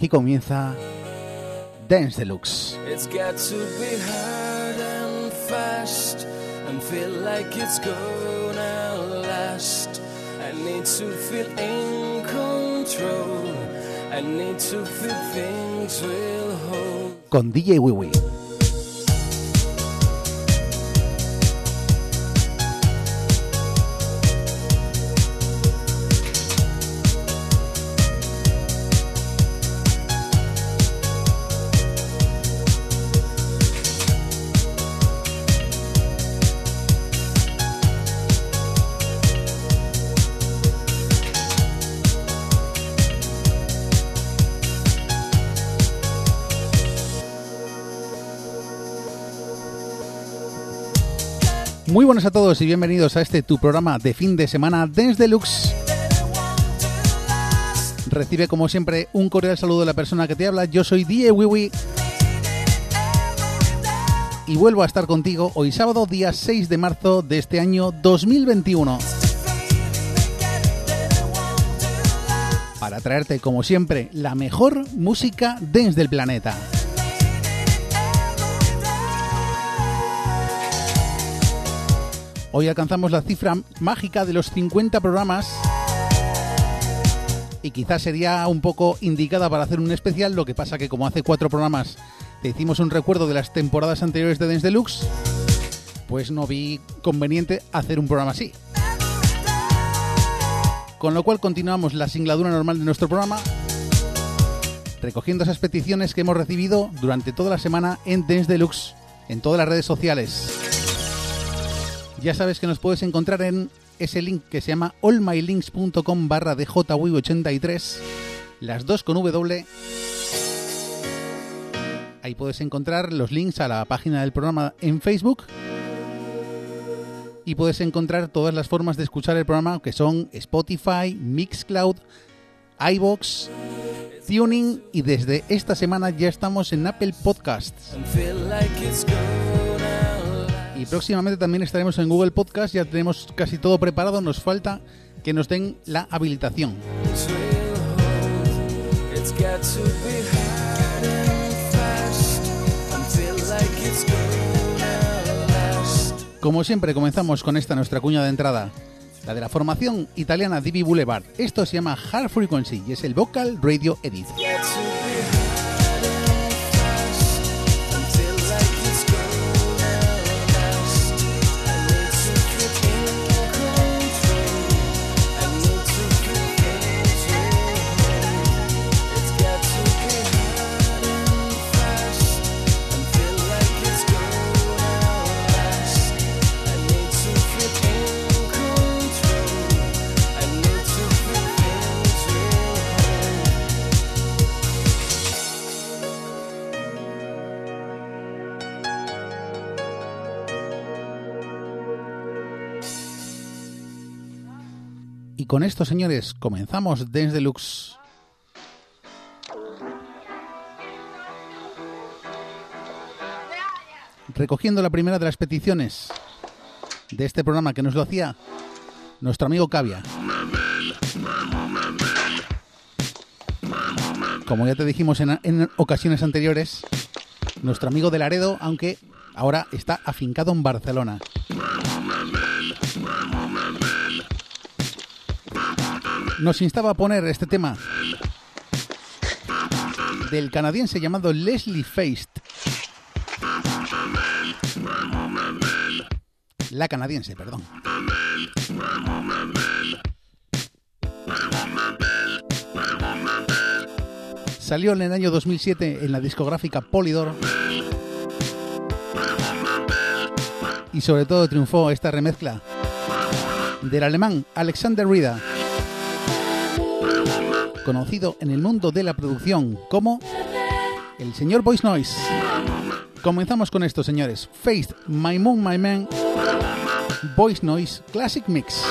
aquí comienza Dance Deluxe. It's got to be hard and fast and feel like it's gonna last. I need to feel in control. I need to feel things will hold. Con DJ Wiwi. A todos y bienvenidos a este tu programa de fin de semana Dance Deluxe. Recibe como siempre un cordial saludo de la persona que te habla. Yo soy Die Wiwi. Y vuelvo a estar contigo hoy sábado, día 6 de marzo de este año 2021. Para traerte, como siempre, la mejor música dance del planeta. Hoy alcanzamos la cifra mágica de los 50 programas y quizás sería un poco indicada para hacer un especial, lo que pasa que como hace cuatro programas te hicimos un recuerdo de las temporadas anteriores de Dance Deluxe, pues no vi conveniente hacer un programa así. Con lo cual continuamos la singladura normal de nuestro programa, recogiendo esas peticiones que hemos recibido durante toda la semana en Dance Deluxe, en todas las redes sociales. Ya sabes que nos puedes encontrar en ese link que se llama allmylinks.com barra djw83, las dos con W. Ahí puedes encontrar los links a la página del programa en Facebook. Y puedes encontrar todas las formas de escuchar el programa que son Spotify, Mixcloud, iBox, Tuning y desde esta semana ya estamos en Apple Podcasts. Y próximamente también estaremos en Google Podcast, ya tenemos casi todo preparado, nos falta que nos den la habilitación. Como siempre comenzamos con esta nuestra cuña de entrada, la de la formación italiana Divi Boulevard. Esto se llama Hard Frequency y es el Vocal Radio Edit. Con esto, señores, comenzamos Dance Deluxe. Recogiendo la primera de las peticiones de este programa que nos lo hacía nuestro amigo Cavia. Como ya te dijimos en, en ocasiones anteriores, nuestro amigo de Laredo, aunque ahora está afincado en Barcelona. Nos instaba a poner este tema del canadiense llamado Leslie Feist. La canadiense, perdón. Salió en el año 2007 en la discográfica Polydor. Y sobre todo triunfó esta remezcla del alemán Alexander Rida conocido en el mundo de la producción como el señor Voice Noise. Comenzamos con esto, señores. Faced My Moon, My Man, Voice Noise Classic Mix.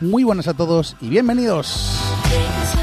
Muy buenas a todos y bienvenidos. things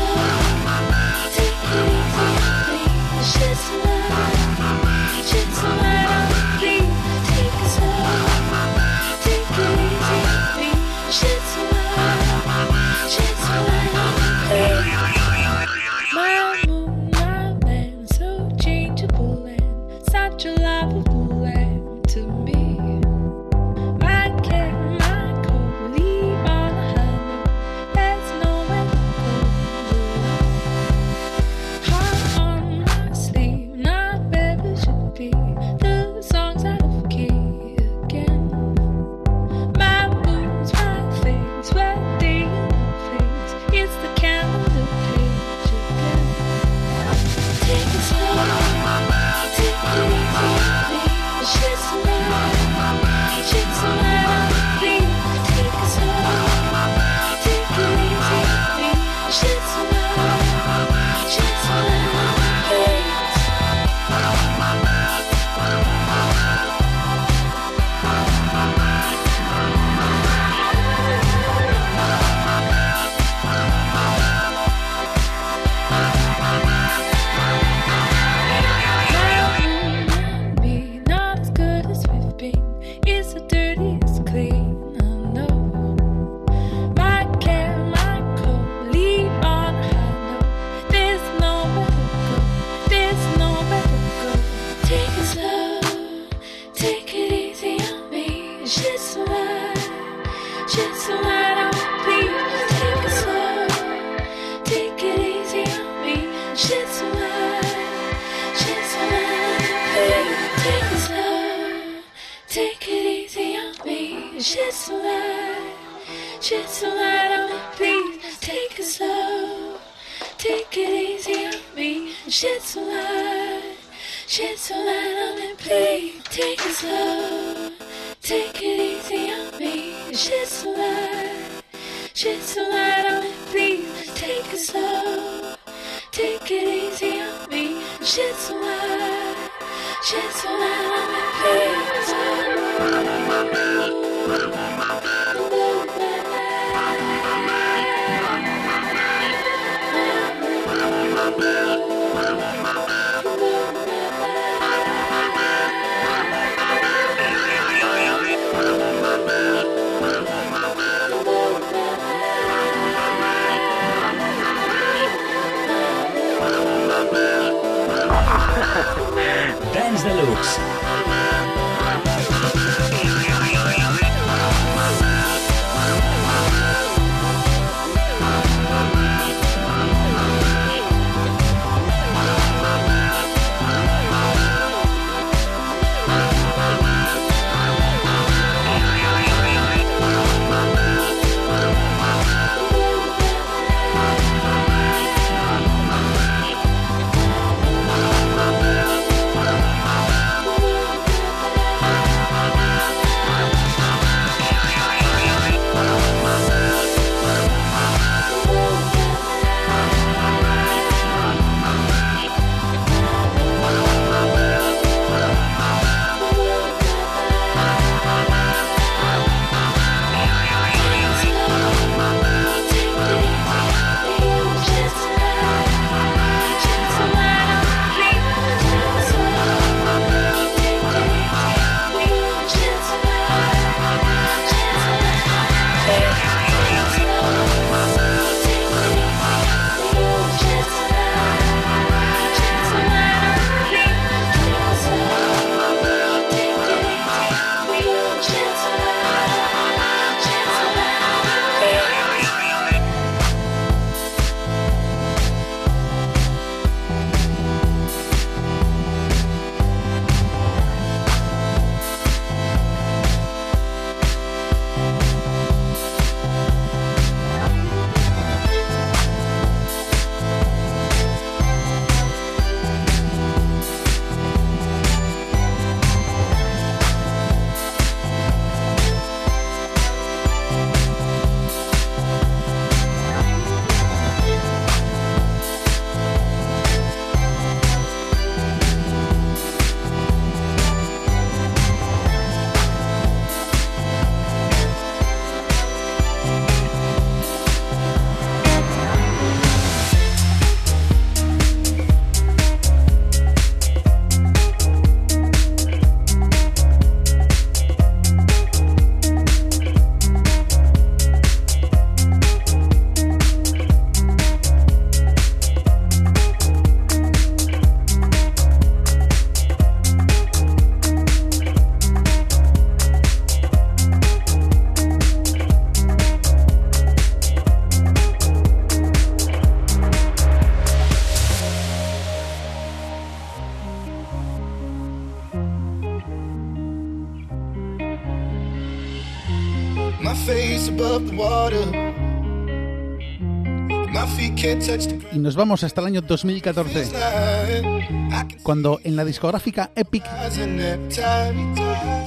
Y nos vamos hasta el año 2014, ground. I can cuando en la discográfica Epic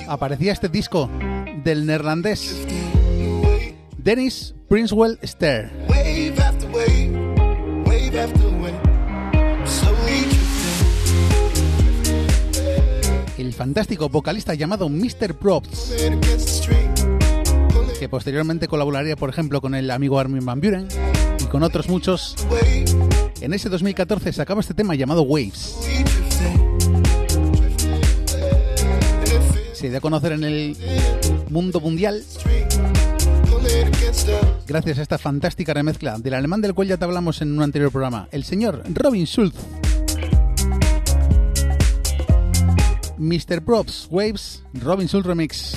aparecía este disco del neerlandés Dennis Princewell Stair. El fantástico vocalista llamado Mr. Props, que posteriormente colaboraría, por ejemplo, con el amigo Armin Van Buren con otros muchos, en ese 2014 sacaba este tema llamado Waves. Se dio a conocer en el mundo mundial gracias a esta fantástica remezcla del alemán del cual ya te hablamos en un anterior programa, el señor Robin Schulz. Mr. Props, Waves, Robin Schulz Remix.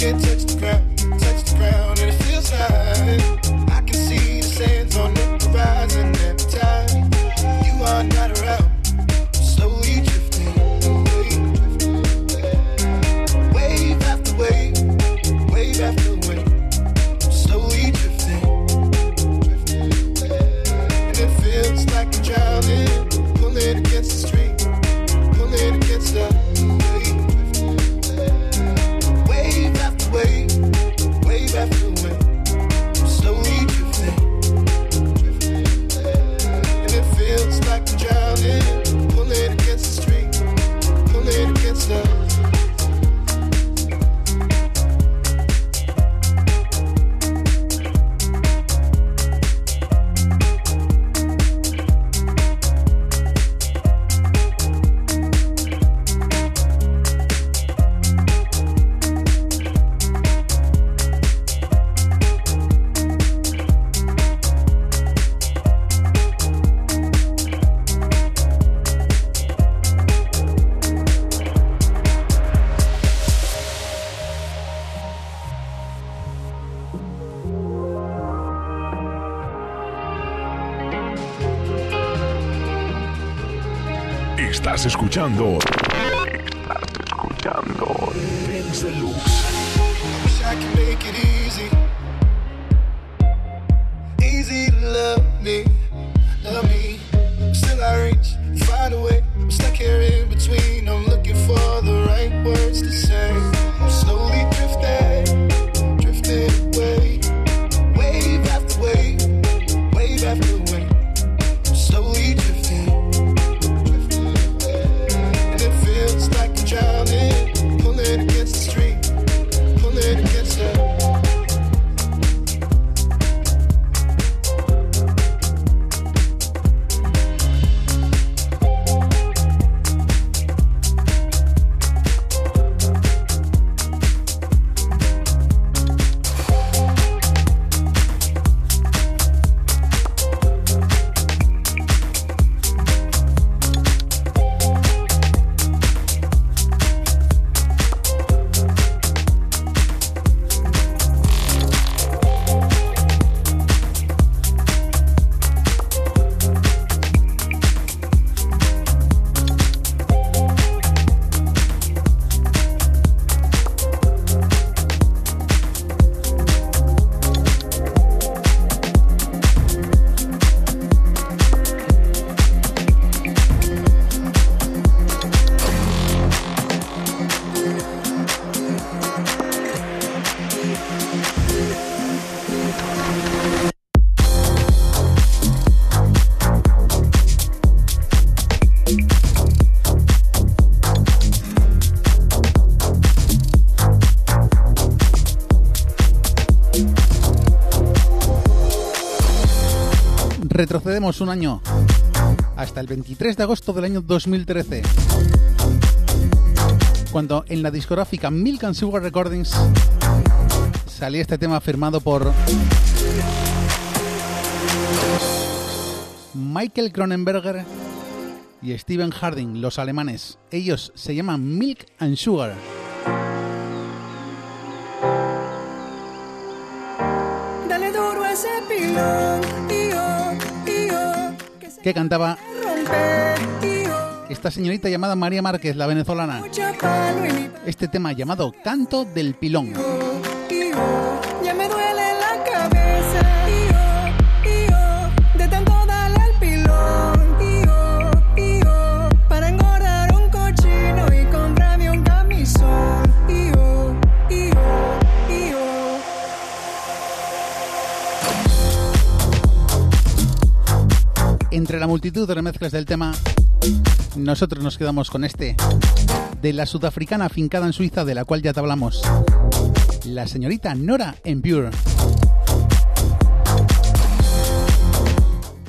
Can't touch the ground, touch the ground, and it feels like escuchando. Retrocedemos un año hasta el 23 de agosto del año 2013, cuando en la discográfica Milk and Sugar Recordings salía este tema firmado por Michael Cronenberger y Steven Harding, los alemanes. Ellos se llaman Milk and Sugar. Dale duro ese que cantaba esta señorita llamada María Márquez, la venezolana. Este tema llamado Canto del Pilón. Entre la multitud de remezclas del tema, nosotros nos quedamos con este, de la sudafricana afincada en Suiza, de la cual ya te hablamos. La señorita Nora Pure.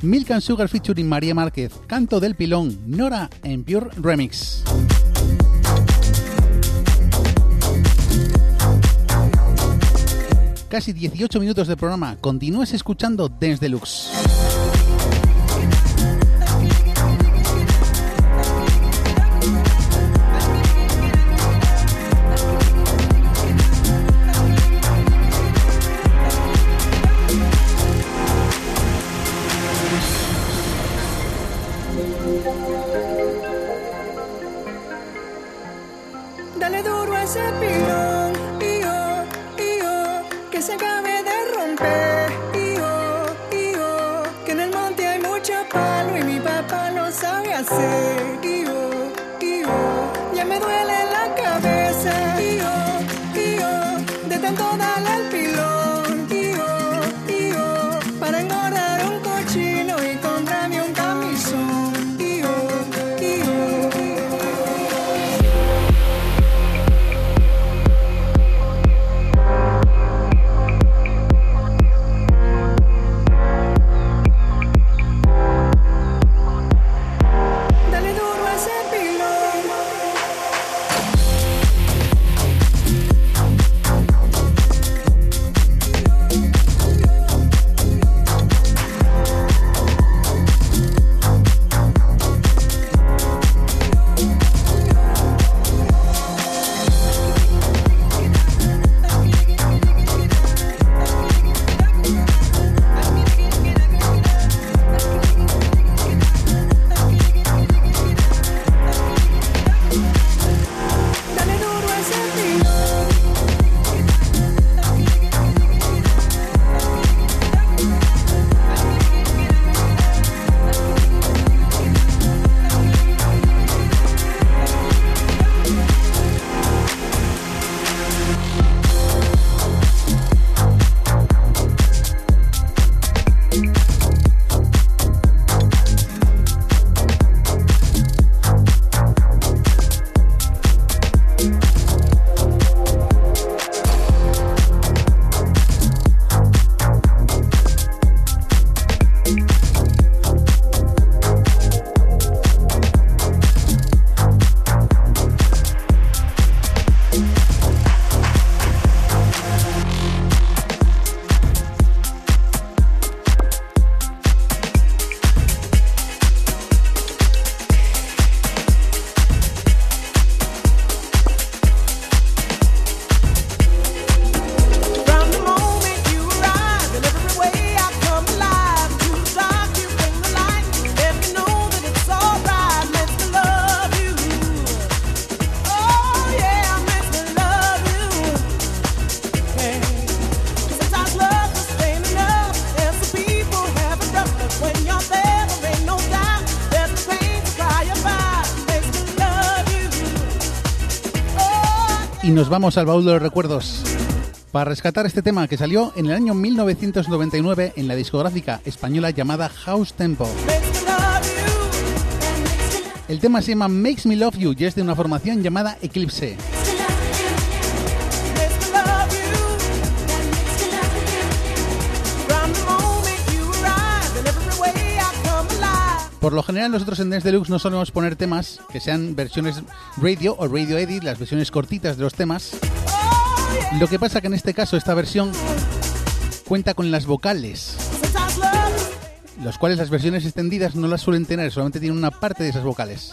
Milk and Sugar featuring María Márquez, Canto del Pilón, Nora Pure Remix. Casi 18 minutos de programa. Continúes escuchando Dance Deluxe. Nos vamos al baúl de los recuerdos para rescatar este tema que salió en el año 1999 en la discográfica española llamada House Tempo. El tema se llama Makes Me Love You y es de una formación llamada Eclipse. Por lo general nosotros en Dance Deluxe no solemos poner temas que sean versiones radio o radio edit, las versiones cortitas de los temas. Lo que pasa que en este caso esta versión cuenta con las vocales, los cuales las versiones extendidas no las suelen tener, solamente tienen una parte de esas vocales.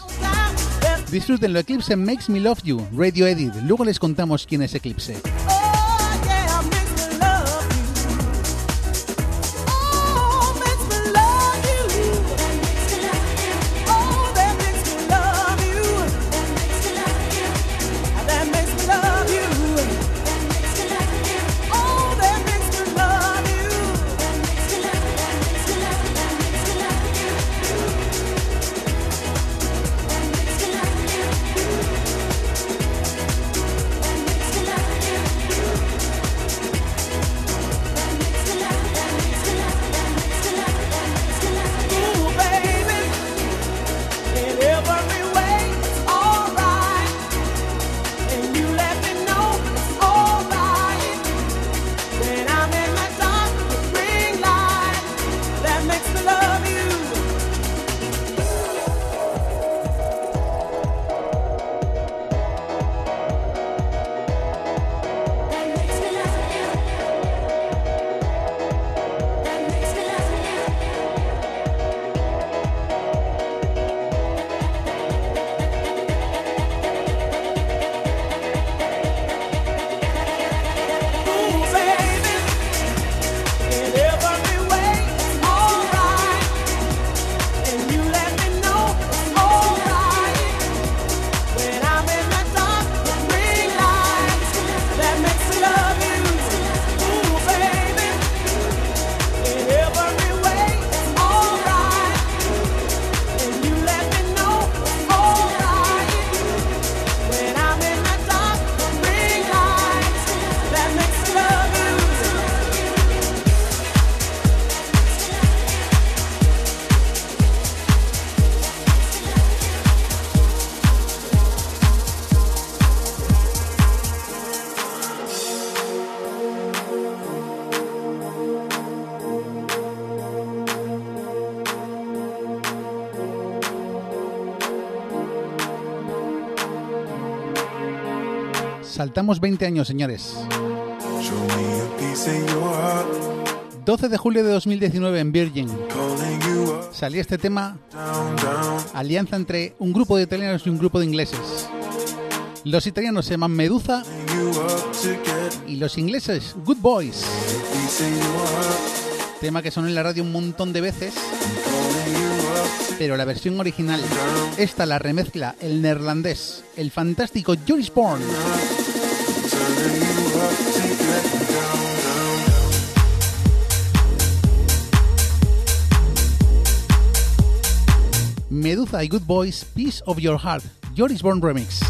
There's- Disfrútenlo, Eclipse Makes Me Love You, Radio Edit. Luego les contamos quién es Eclipse. Saltamos 20 años, señores. Show me a piece of your heart, 12 de julio de 2019 en Virgin. Salía este tema, alianza entre un grupo de italianos y un grupo de ingleses. Los italianos se llaman Medusa y los ingleses Good Boys. Tema que sonó en la radio un montón de veces, pero la versión original, esta la remezcla el neerlandés, el fantástico Joris Born. Medusa y Good Boys, Piece of Your Heart, Joris Born Remix.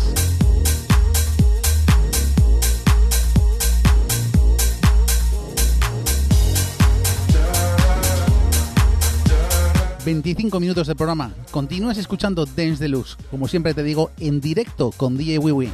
...25 minutos de programa... ...continúas escuchando Dance Deluxe... ...como siempre te digo... ...en directo con DJ Wiwi.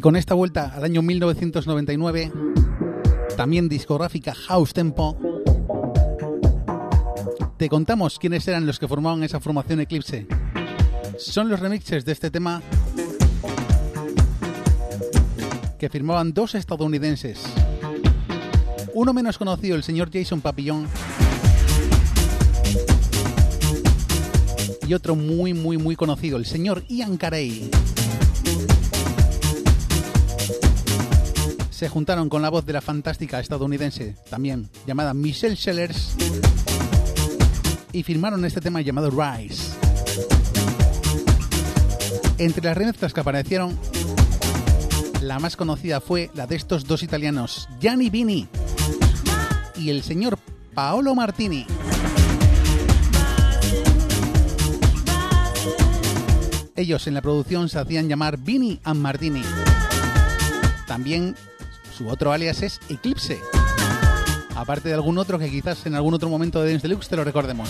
Y con esta vuelta al año 1999, también discográfica House Tempo, te contamos quiénes eran los que formaban esa formación Eclipse. Son los remixes de este tema que firmaban dos estadounidenses. Uno menos conocido, el señor Jason Papillon. Y otro muy, muy, muy conocido, el señor Ian Carey. Se juntaron con la voz de la fantástica estadounidense, también llamada Michelle Sellers, y firmaron este tema llamado Rise. Entre las remezclas que aparecieron, la más conocida fue la de estos dos italianos, Gianni Vini y el señor Paolo Martini. Ellos en la producción se hacían llamar Vini and Martini. También su otro alias es Eclipse. Aparte de algún otro que quizás en algún otro momento de Dance Deluxe te lo recordemos.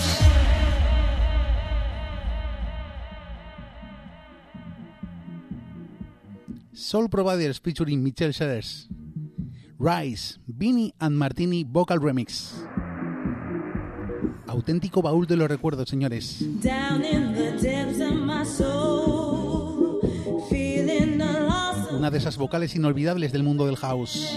Soul Providers featuring Michelle Sellers. Rise, Vinny and Martini Vocal Remix. Auténtico baúl de los recuerdos, señores. Down in the depths of my soul, De esas vocales inolvidables del mundo del house.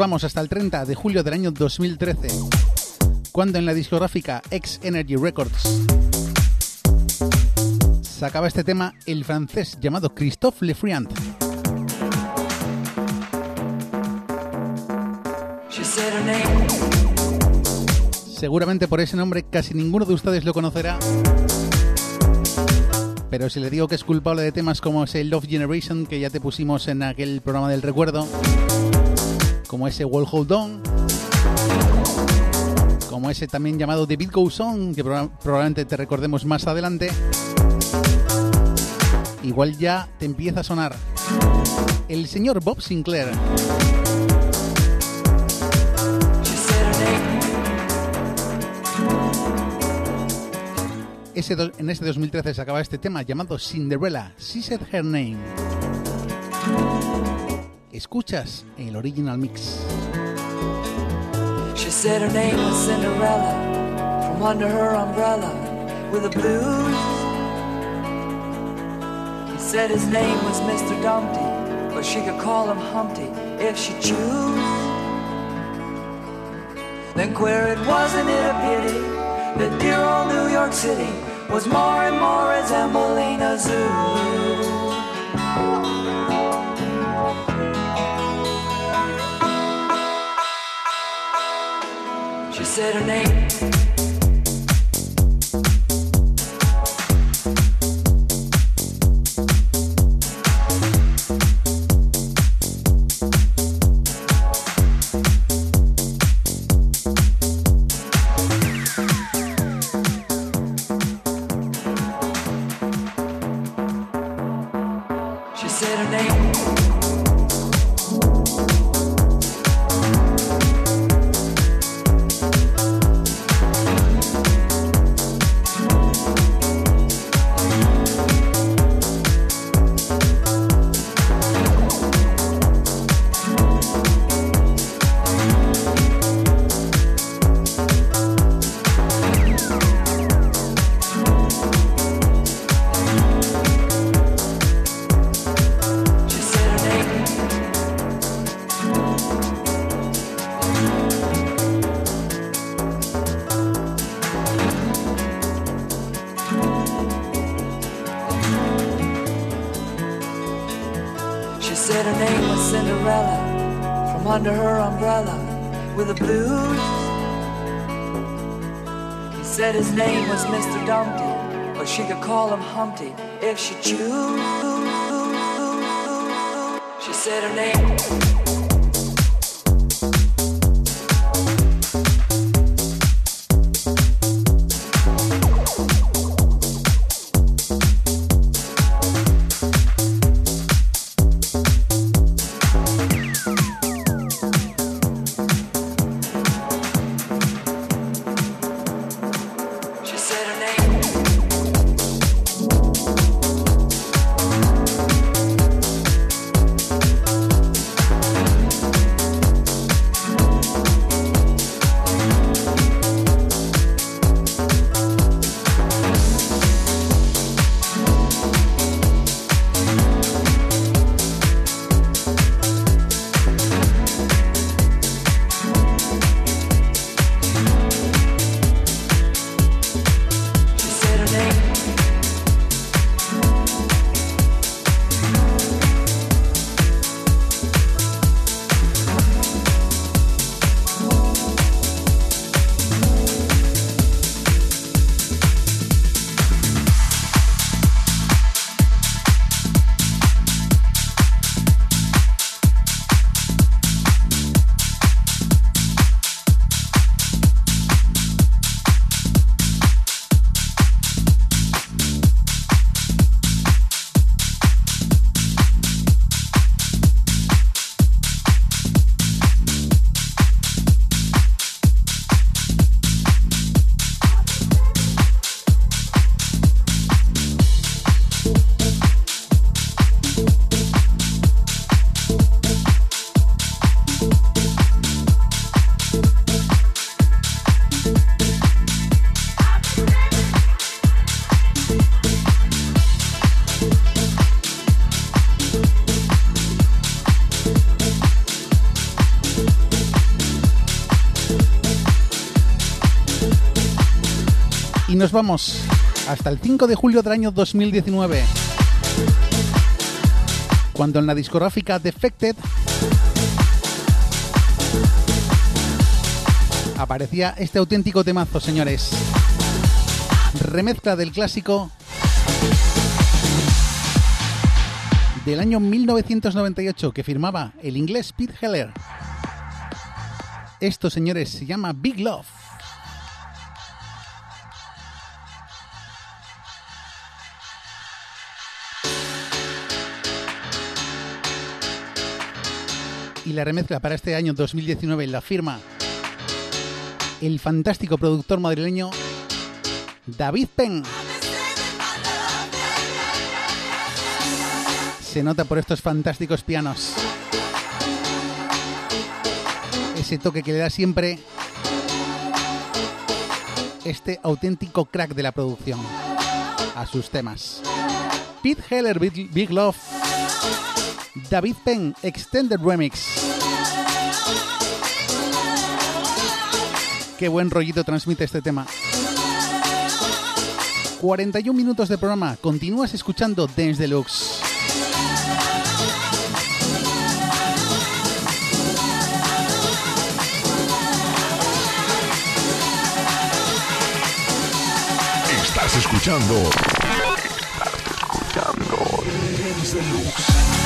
Vamos hasta el 30 de julio del año 2013, cuando en la discográfica X Energy Records sacaba este tema el francés llamado Christophe name. Seguramente por ese nombre casi ninguno de ustedes lo conocerá. Pero si le digo que es culpable de temas como ese Love Generation que ya te pusimos en aquel programa del recuerdo, como ese Wall Hold On, como ese también llamado The Beat Goes On, que proba- probablemente te recordemos más adelante, igual ya te empieza a sonar el señor Bob Sinclair. Ese en este 2013 se acaba este tema llamado Cinderella, She Said Her Name. Escuchas el original mix. She said her name was Cinderella. From under her umbrella with the blues. He said his name was Mr. Dumpty, but she could call him Humpty if she choose. Then queer it wasn't it a pity that dear old New York City was more and more resembling a zoo. Said her name. Nos vamos hasta el 5 de julio del año 2019, cuando en la discográfica Defected aparecía este auténtico temazo, señores. Remezcla del clásico del año 1998 que firmaba el inglés Pete Heller. Esto, señores, se llama Big Love. Y la remezcla para este año 2019 la firma el fantástico productor madrileño David Penn. Se nota por estos fantásticos pianos. Ese toque que le da siempre este auténtico crack de la producción a sus temas. Pete Heller, Big, Love. David Penn, Extended Remix. Qué buen rollito transmite este tema. 41 minutos de programa. Continúas escuchando Dance Deluxe. Estás escuchando. Estás escuchando. Dance Deluxe.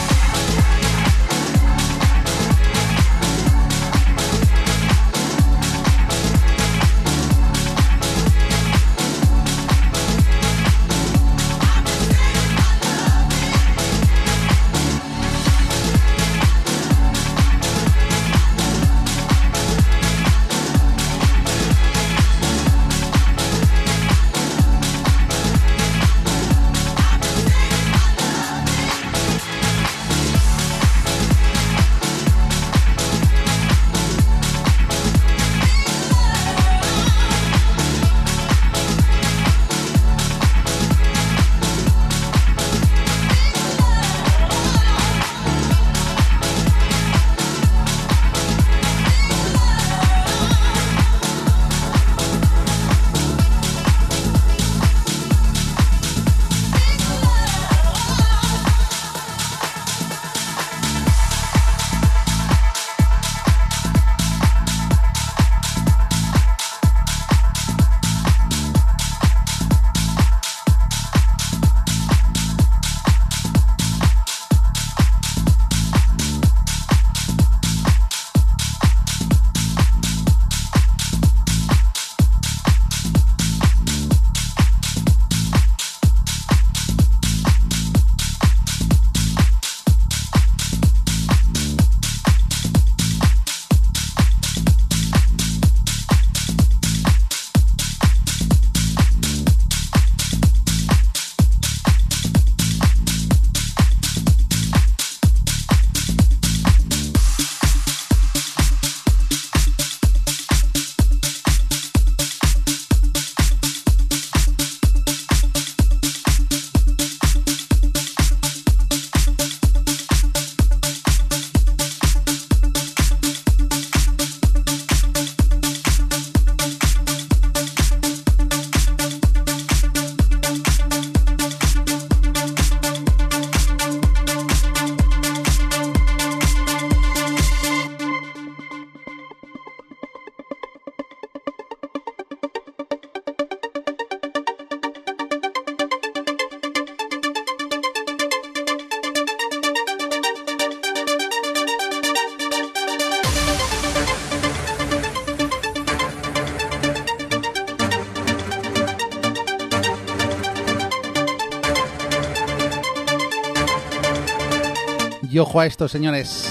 Ojo a esto, señores.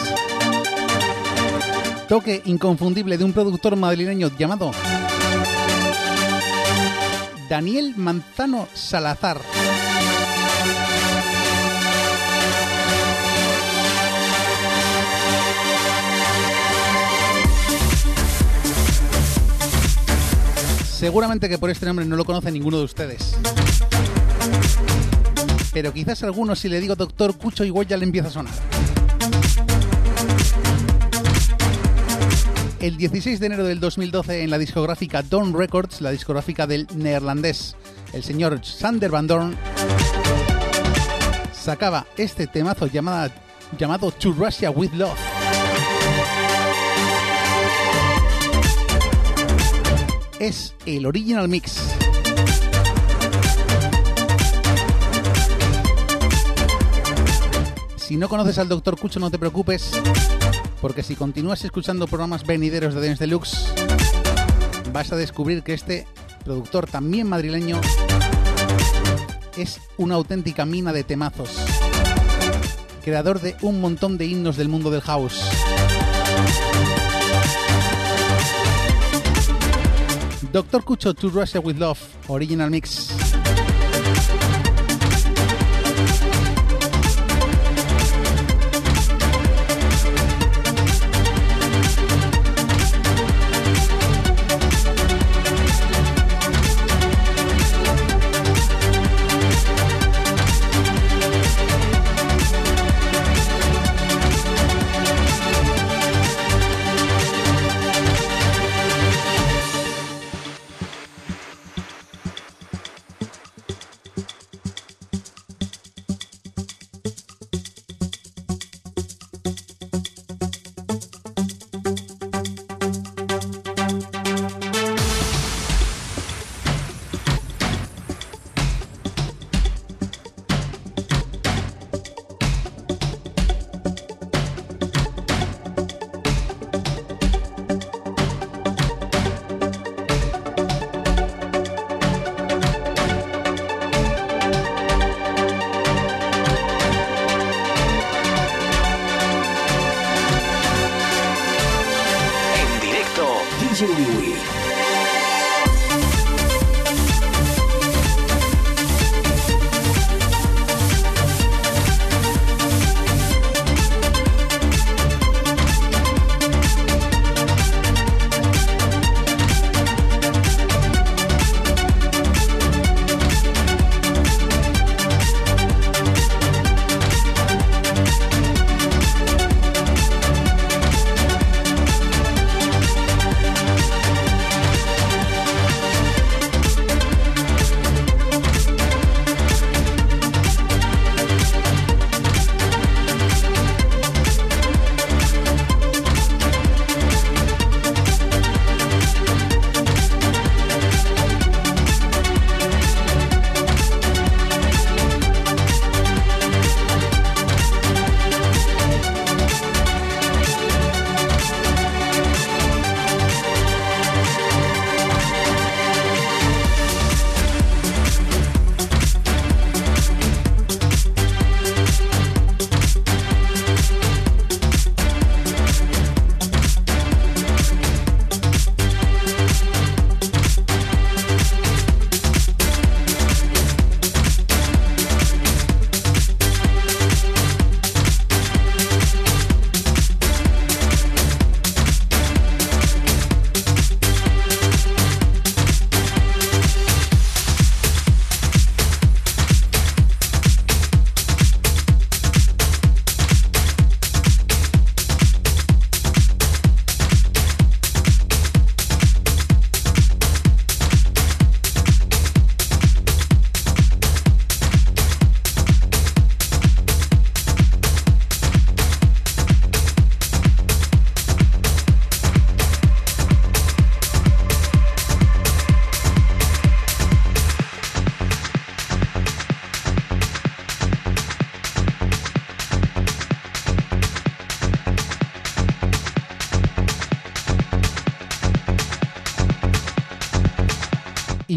Toque inconfundible de un productor madrileño llamado Daniel Manzano Salazar. Seguramente que por este nombre no lo conoce ninguno de ustedes. Pero quizás algunos si le digo Doctor Cucho igual ya le empieza a sonar. El 16 de enero del 2012 en la discográfica Dawn Records, la discográfica del neerlandés, el señor Sander Van Dorn, sacaba este temazo llamado To Russia With Love. Es el original mix. Si no conoces al Dr. Cucho, no te preocupes, porque si continúas escuchando programas venideros de Dance Deluxe, vas a descubrir que este productor también madrileño es una auténtica mina de temazos, creador de un montón de himnos del mundo del house. Dr. Cucho to Russia with Love, Original Mix.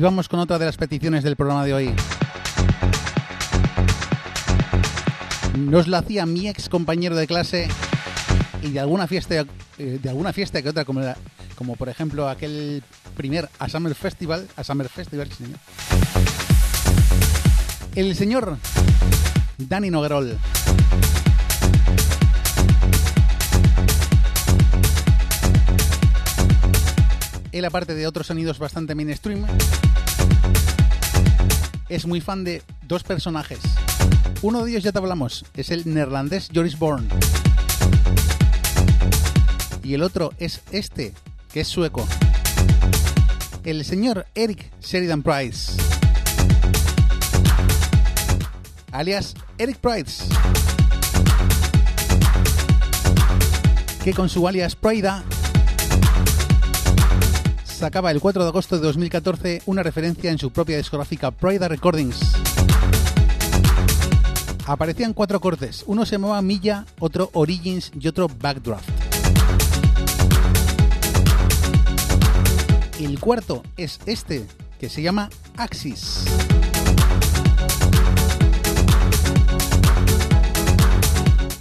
Vamos con otra de las peticiones del programa de hoy. nos la hacía mi ex compañero de clase y de alguna fiesta, eh, de alguna fiesta que otra, como, por ejemplo aquel primer A Summer Festival, Summer Festival. El señor Dani Noguerol. Él, aparte de otros sonidos bastante mainstream, es muy fan de dos personajes. Uno de ellos ya te hablamos, es el neerlandés Joris Born. Y el otro es este, que es sueco. El señor Eric Sheridan Price. Alias Eric Price. Que con su alias Prida sacaba el 4 de agosto de 2014 una referencia en su propia discográfica Prida Recordings. Aparecían cuatro cortes, uno se llamaba Milla, otro Origins y otro Backdraft. El cuarto es este, que se llama Axis.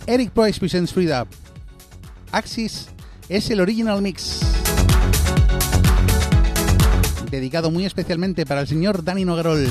Eric Price presents Frida. Axis es el original mix. Dedicado muy especialmente para el señor Dani Noguerol.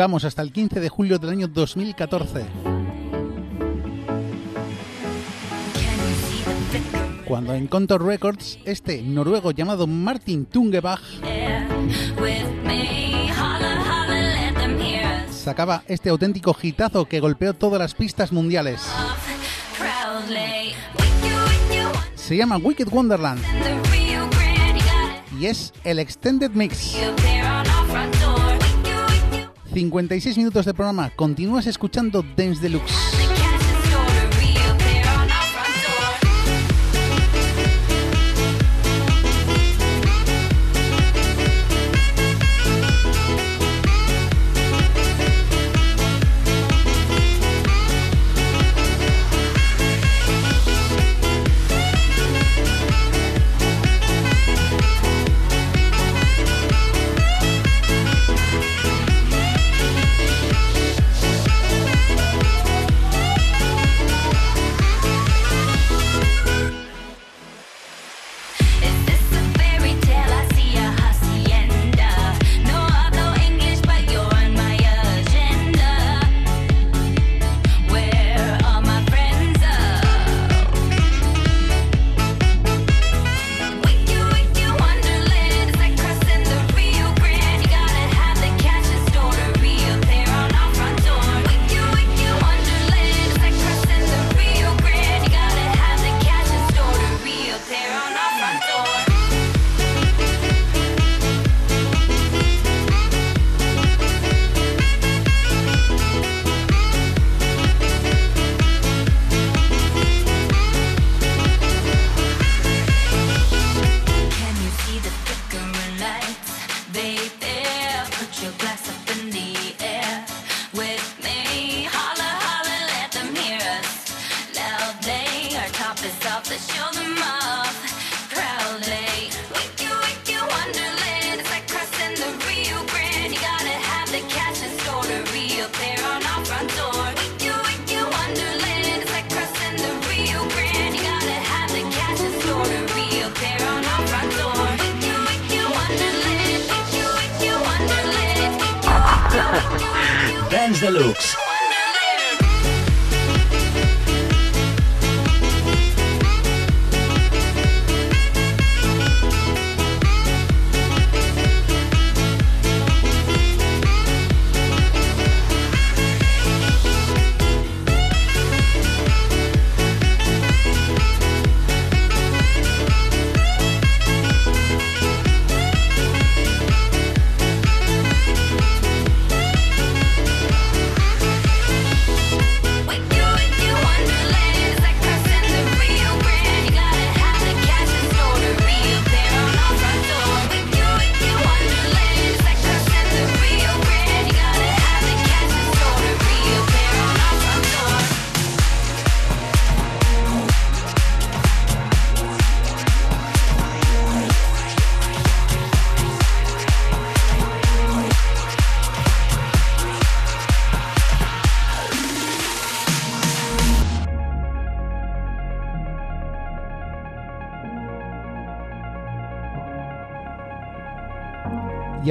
vamos hasta el 15 de julio del año 2014. Cuando en Contour Records, este noruego llamado Martin Tungebach sacaba este auténtico hitazo que golpeó todas las pistas mundiales. Se llama Wicked Wonderland y es el Extended Mix. 56 minutos de programa. Continúas escuchando Dance Deluxe.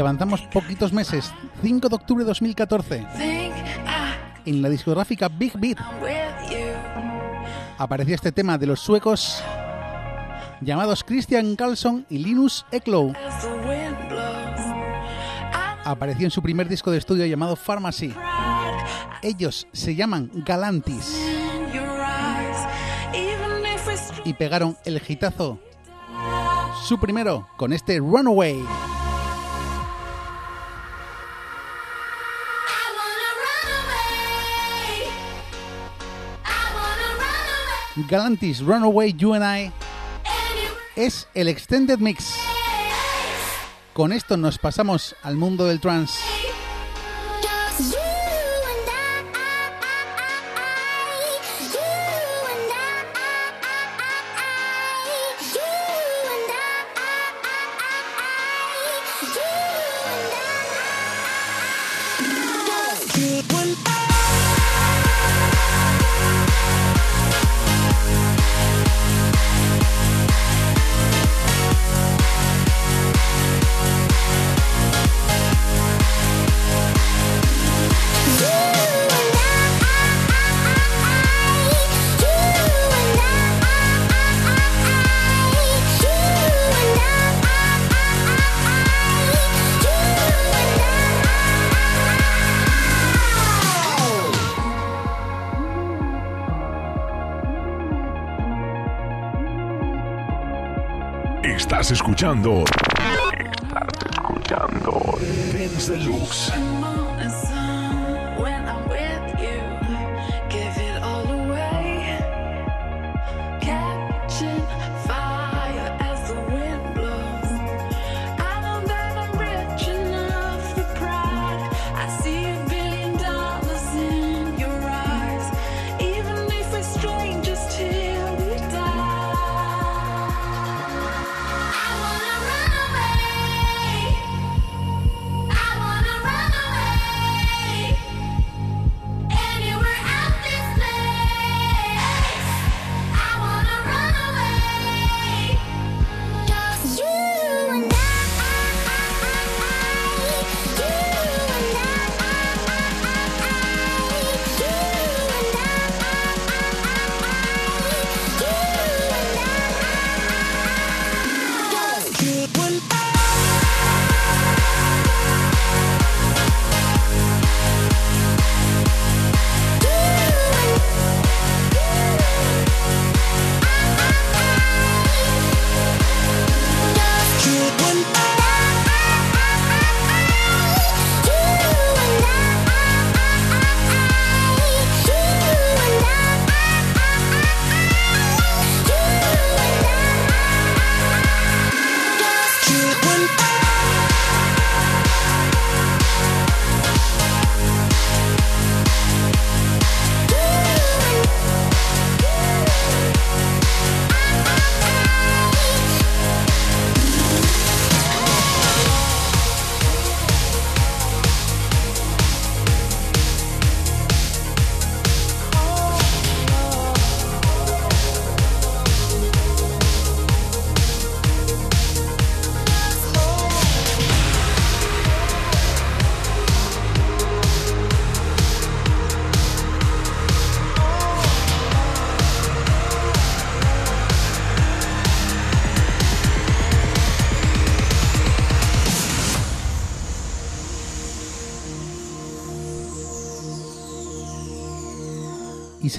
avanzamos poquitos meses, 5 de octubre de 2014. En la discográfica Big Beat aparecía este tema de los suecos llamados Christian Carlson y Linus Eklow. Apareció en su primer disco de estudio llamado Pharmacy. Ellos se llaman Galantis. Y pegaron el gitazo. Su primero con este Runaway. Galantis, Runaway, You and I. Es el Extended Mix. Con esto nos pasamos al mundo del trance. Estás escuchando. Estás escuchando. Dance Deluxe.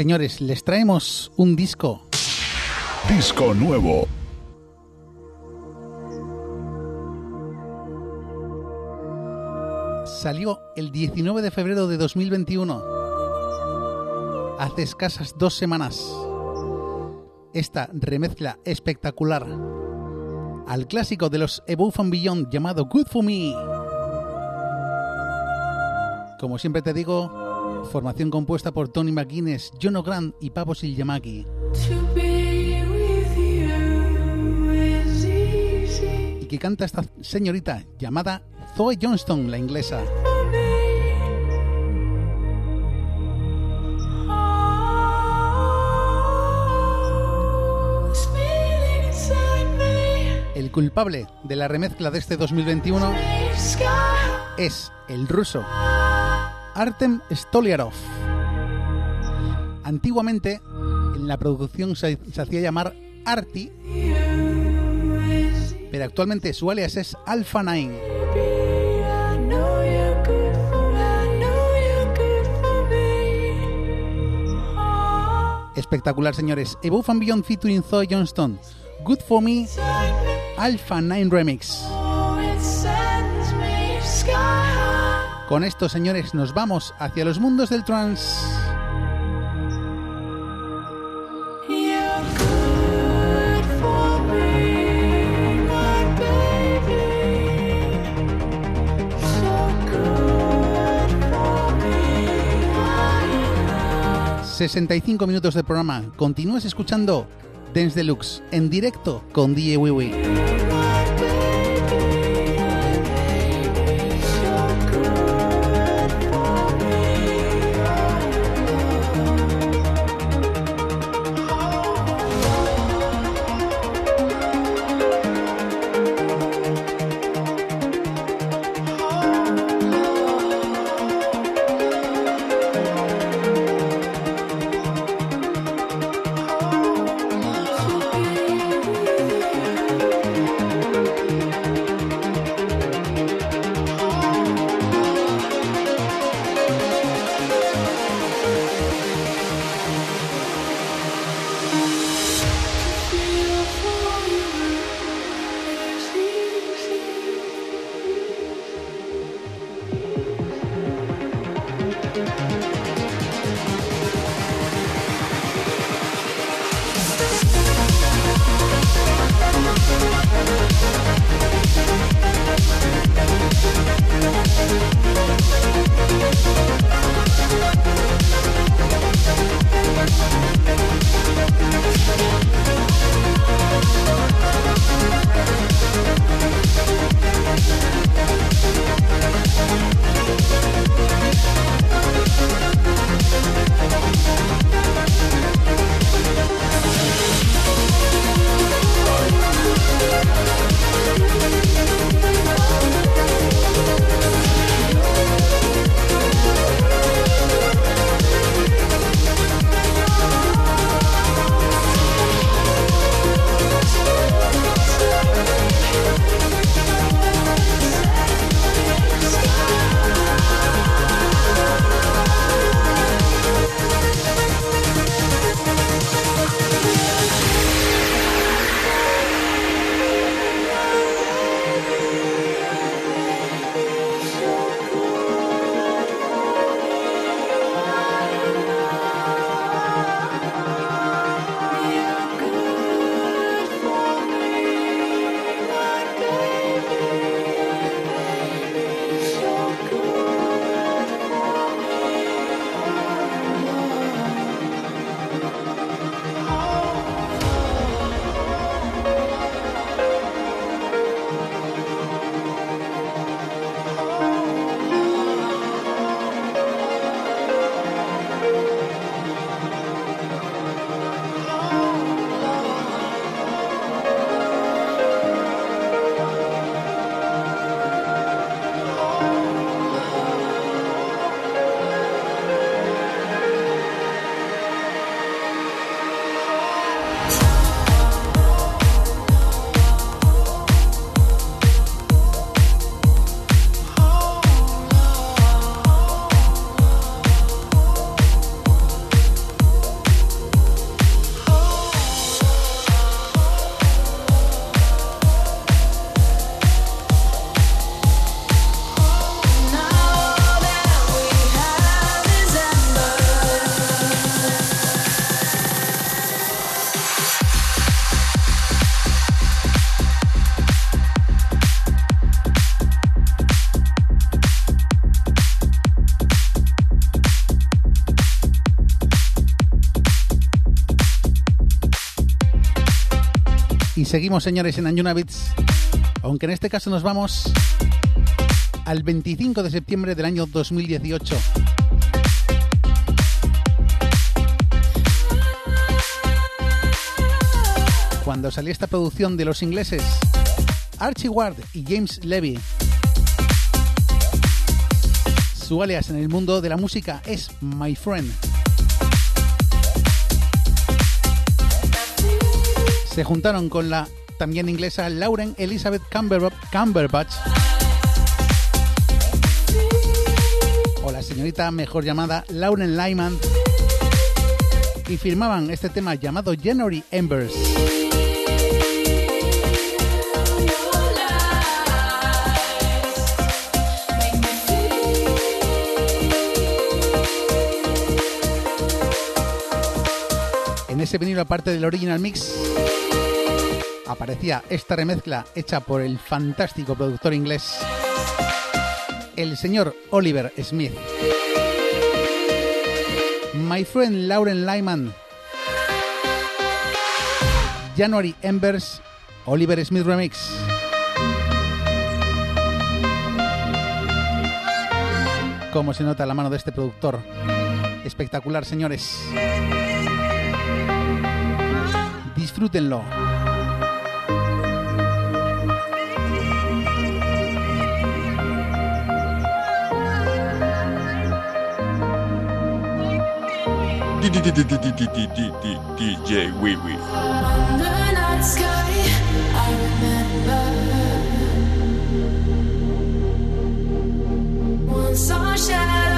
Señores, les traemos un disco. Disco nuevo. Salió el 19 de febrero de 2021. Hace escasas dos semanas. Esta remezcla espectacular al clásico de los Above and Beyond llamado Good for Me. Como siempre te digo, formación compuesta por Tony McGuinness, John O'Grant y Pavo Yamaki. To be with you is easy Y que canta esta señorita llamada Zoe Johnston, la inglesa. Oh. El culpable de la remezcla de este 2021 Sky. es el ruso Artem Stoliarov. Antiguamente en la producción se, hacía llamar Arti, pero actualmente su alias es Alpha 9. I know you're good for me. I know you're good for me. Oh, Espectacular, señores. Above and Beyond featuring Zoe Johnston. Good for me. Alpha 9 Remix. Con esto, señores, nos vamos hacia los mundos del trance. You're good for me, my baby. So good for me, I know. 65 minutos de programa. Continúas escuchando Dance Deluxe en directo con DJ Wiwi. Seguimos, señores, en Anjuna aunque en este caso nos vamos al 25 de septiembre del año 2018. Cuando salió esta producción de los ingleses, Archie Ward y James Levy. Su alias en el mundo de la música es My Friend. Se juntaron con la también inglesa Lauren Elizabeth Cumber- Cumberbatch o la señorita mejor llamada Lauren Lyman y firmaban este tema llamado January Embers. En ese vinilo, aparte del original mix, aparecía esta remezcla hecha por el fantástico productor inglés, el señor Oliver Smith. My friend Lauren Lyman. January Embers, Oliver Smith Remix. Cómo se nota la mano de este productor. Espectacular, señores. Disfrútenlo. DJ Wee Wee. Shadows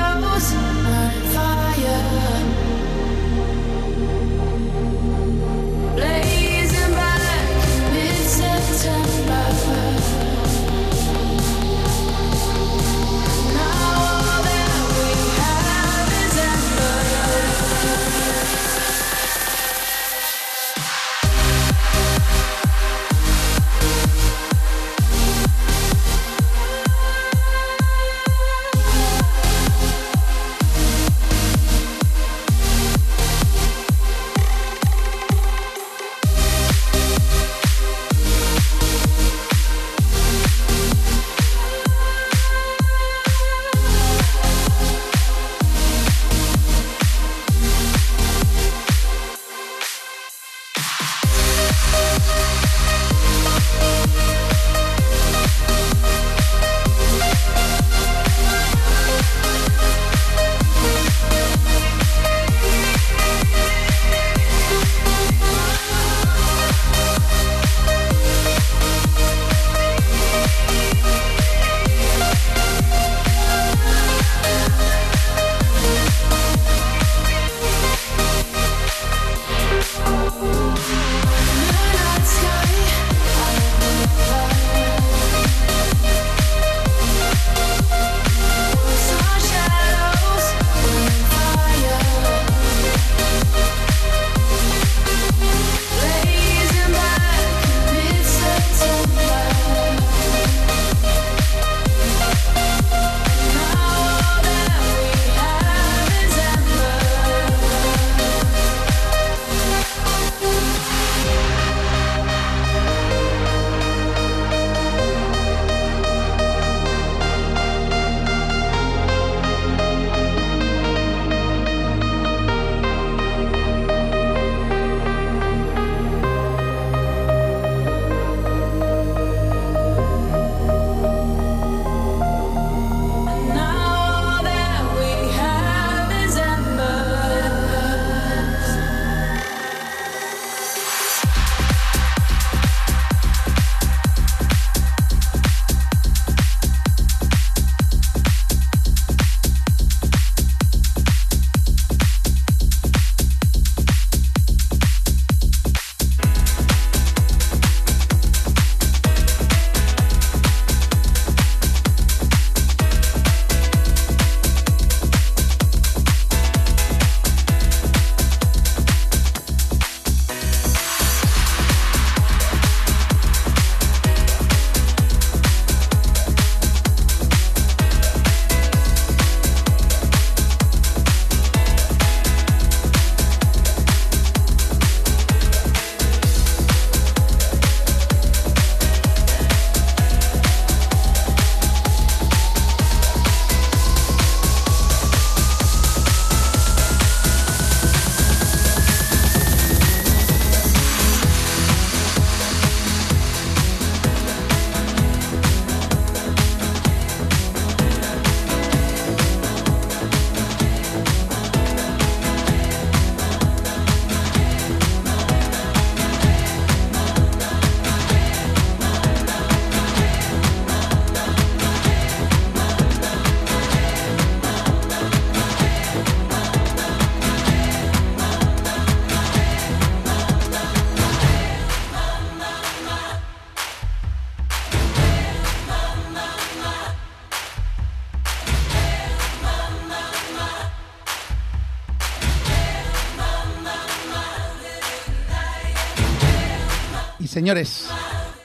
señores,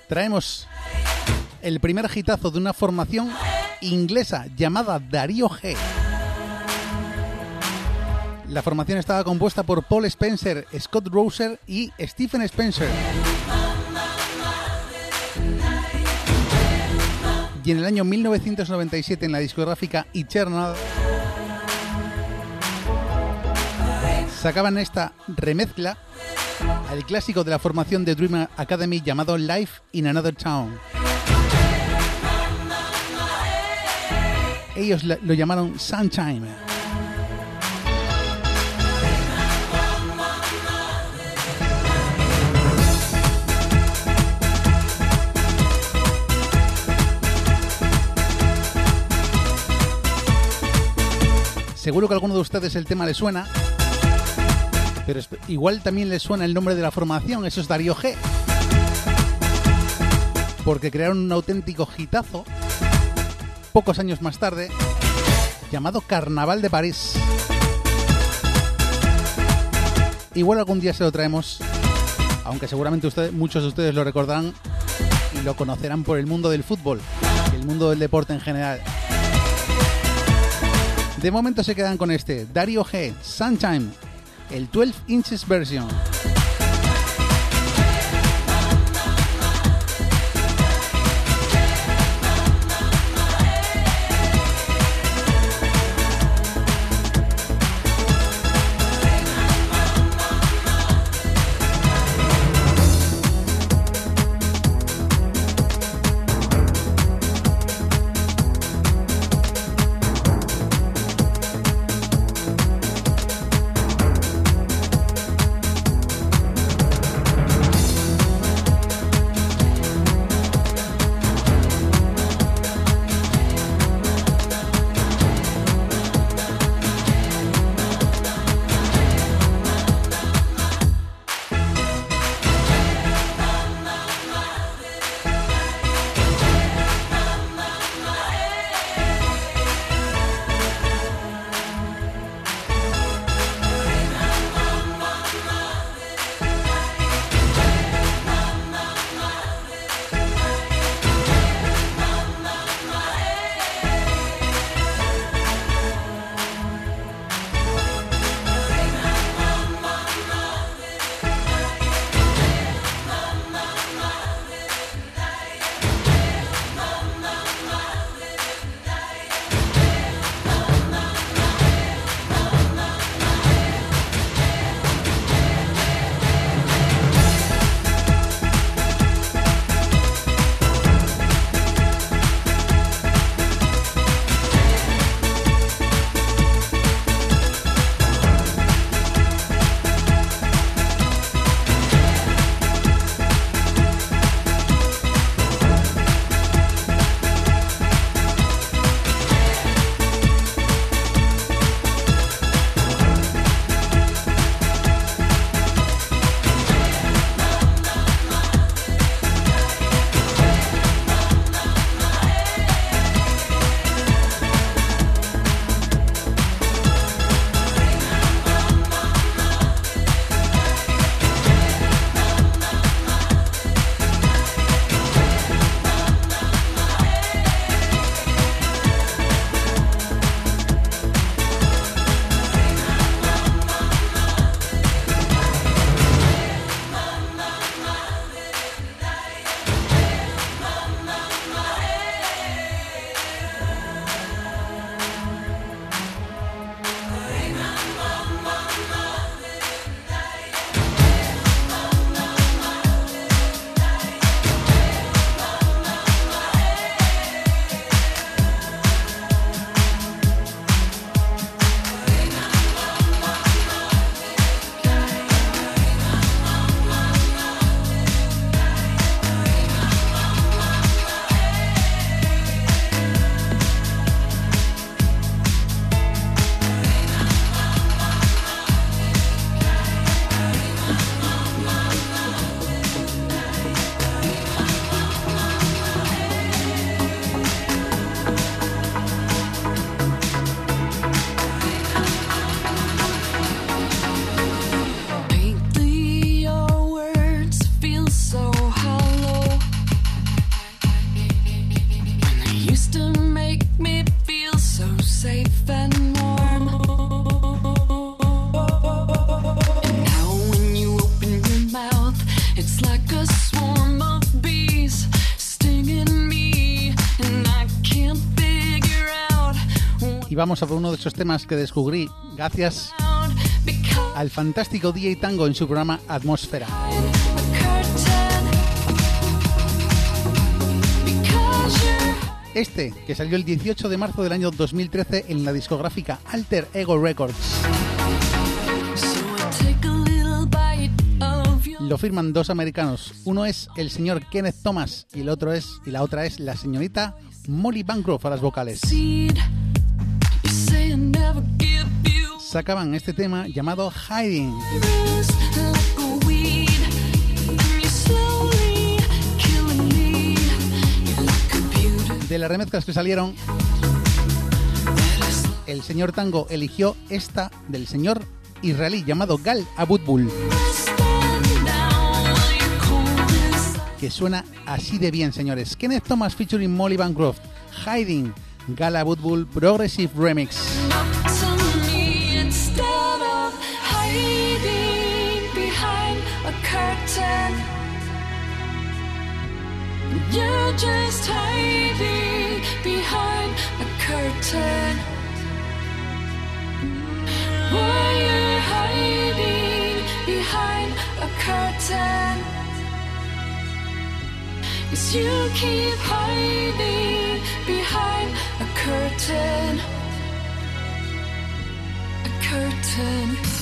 traemos el primer hitazo de una formación inglesa llamada Darío G. La formación estaba compuesta por Paul Spencer, Scott Roser y Stephen Spencer. Y en el año 1997 en la discográfica Eternal sacaban esta remezcla al clásico de la formación de Dream Academy llamado Life in Another Town. Ellos lo llamaron Sunshine. Seguro que a alguno de ustedes el tema le suena, pero igual también les suena el nombre de la formación, eso es Darío G. Porque crearon un auténtico hitazo pocos años más tarde llamado Carnaval de París. Igual algún día se lo traemos, aunque seguramente muchos de ustedes lo recordarán y lo conocerán por el mundo del fútbol y el mundo del deporte en general. De momento se quedan con este, Dario G, Sunshine, el 12 inches version. Vamos a por uno de esos temas que descubrí gracias al fantástico DJ Tango en su programa Atmósfera. Este, que salió el 18 de marzo del año 2013 en la discográfica Alter Ego Records. Lo firman dos americanos. Uno es el señor Kenneth Thomas y el otro es y la otra es la señorita Molly Bancroft a las vocales. Sacaban este tema llamado Hiding. De las remezclas que salieron, el señor Tango eligió esta del señor israelí llamado Gal Abutbul, que suena así de bien, señores. Kenneth Thomas featuring Molly Bancroft, Hiding, Gal Abutbul Progressive Remix. You're just hiding behind a curtain. Why you're hiding behind a curtain? Yes, you keep hiding behind a curtain. A curtain.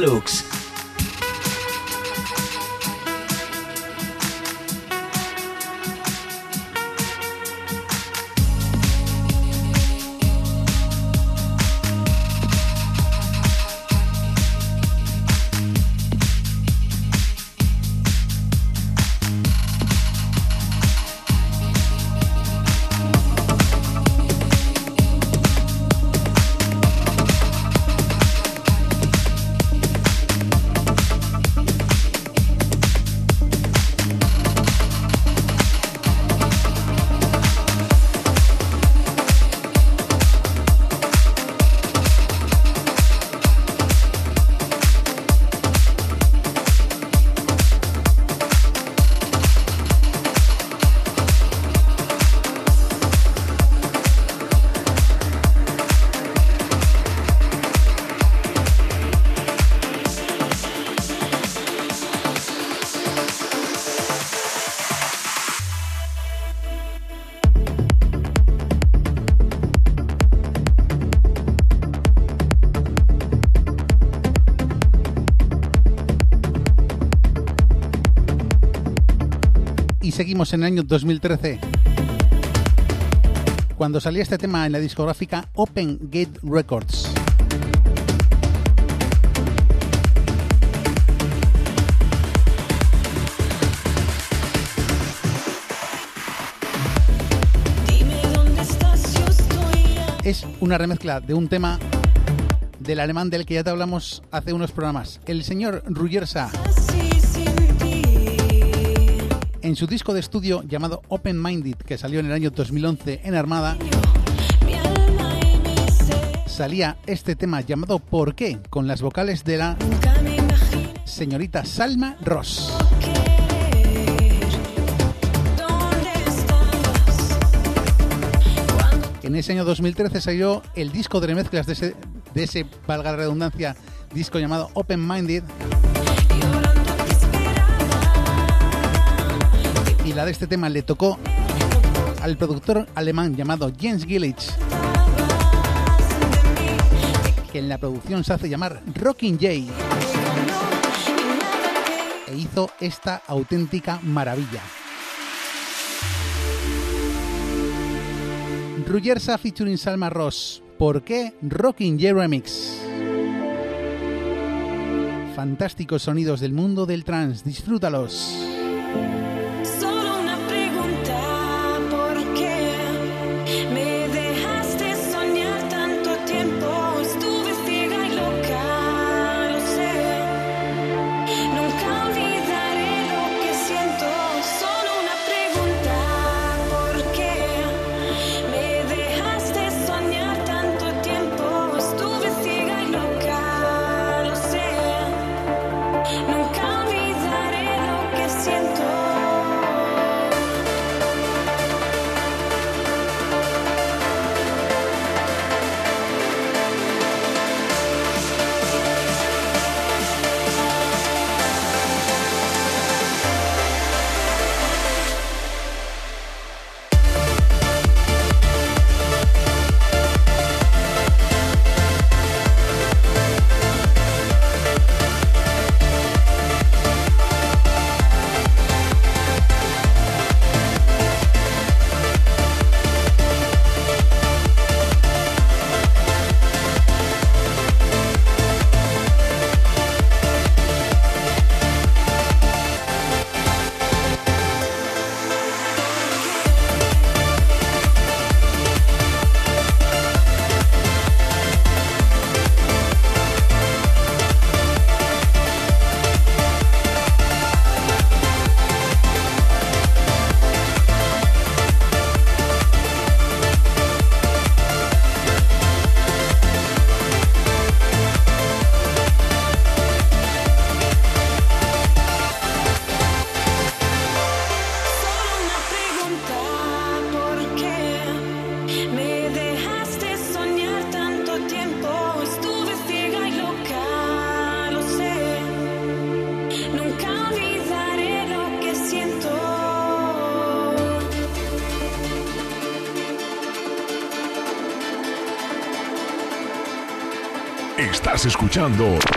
Dance seguimos en el año 2013. cuando salía este tema en la discográfica Open Gate Records. Es una remezcla de un tema del alemán del que ya te hablamos hace unos programas, el señor Ruggersa. En su disco de estudio llamado Open Minded, que salió en el año 2011 en Armada, salía este tema llamado ¿Por qué? con las vocales de la señorita Salma Ross. En ese año 2013 salió el disco de remezclas de ese, de ese valga la redundancia, disco llamado Open Minded. La de este tema le tocó al productor alemán llamado Jens Gillich, que en la producción se hace llamar Rocking Jay, e hizo esta auténtica maravilla. Ruggersa featuring Salma Ross. ¿Por qué Rocking Jay Remix? Fantásticos sonidos del mundo del trance, disfrútalos. Escuchando.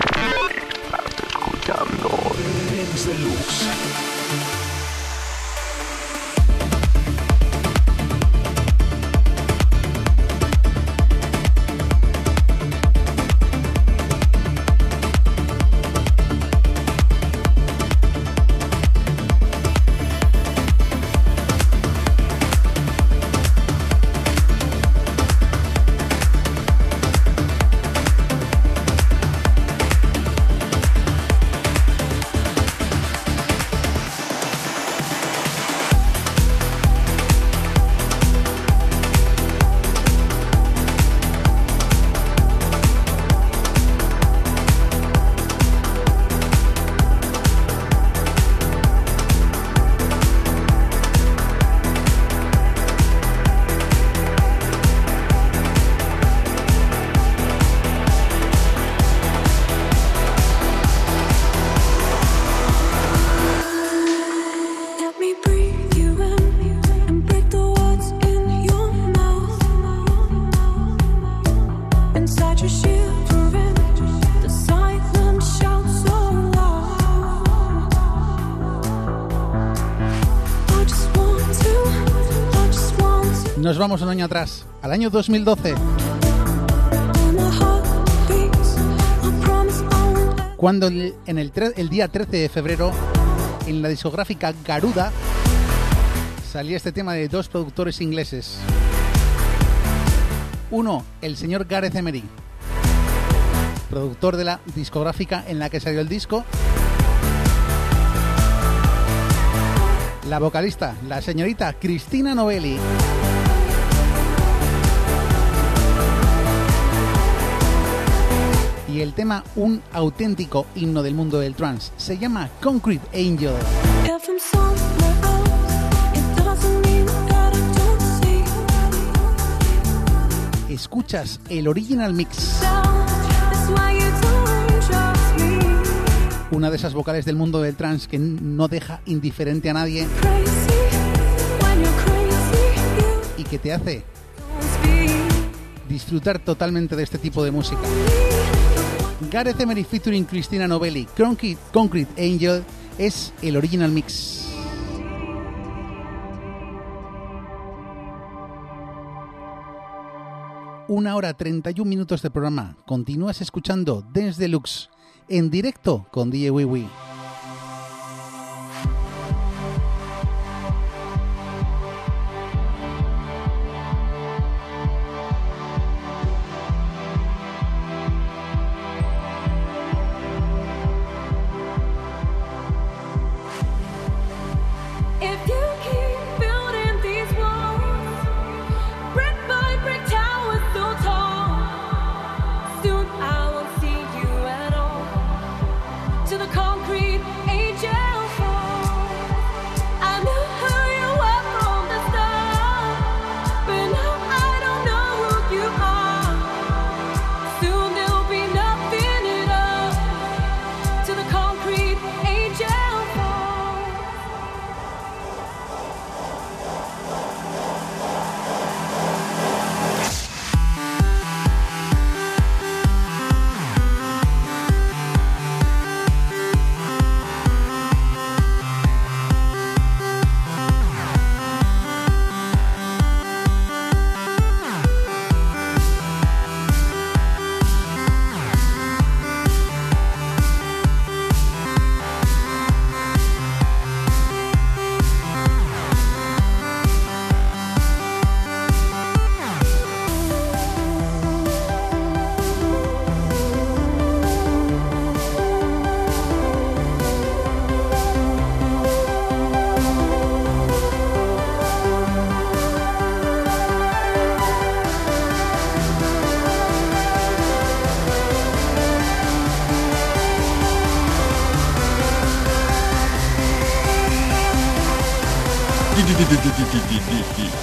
Vamos un año atrás, al año 2012, cuando el- en el, el día 13 de febrero, en la discográfica Garuda, salía este tema de dos productores ingleses. Uno, el señor Gareth Emery, productor de la discográfica en la que salió el disco. La vocalista, la señorita Cristina Novelli. El tema, un auténtico himno del mundo del trance, se llama Concrete Angel. Escuchas el original mix. Una de esas vocales del mundo del trance que no deja indiferente a nadie. Y que te hace disfrutar totalmente de este tipo de música. Gareth Emery featuring Cristina Novelli, Concrete, Concrete Angel es el original mix. Una hora 31 minutos de programa. Continúas escuchando Dance Deluxe en directo con DJ Wiwi. If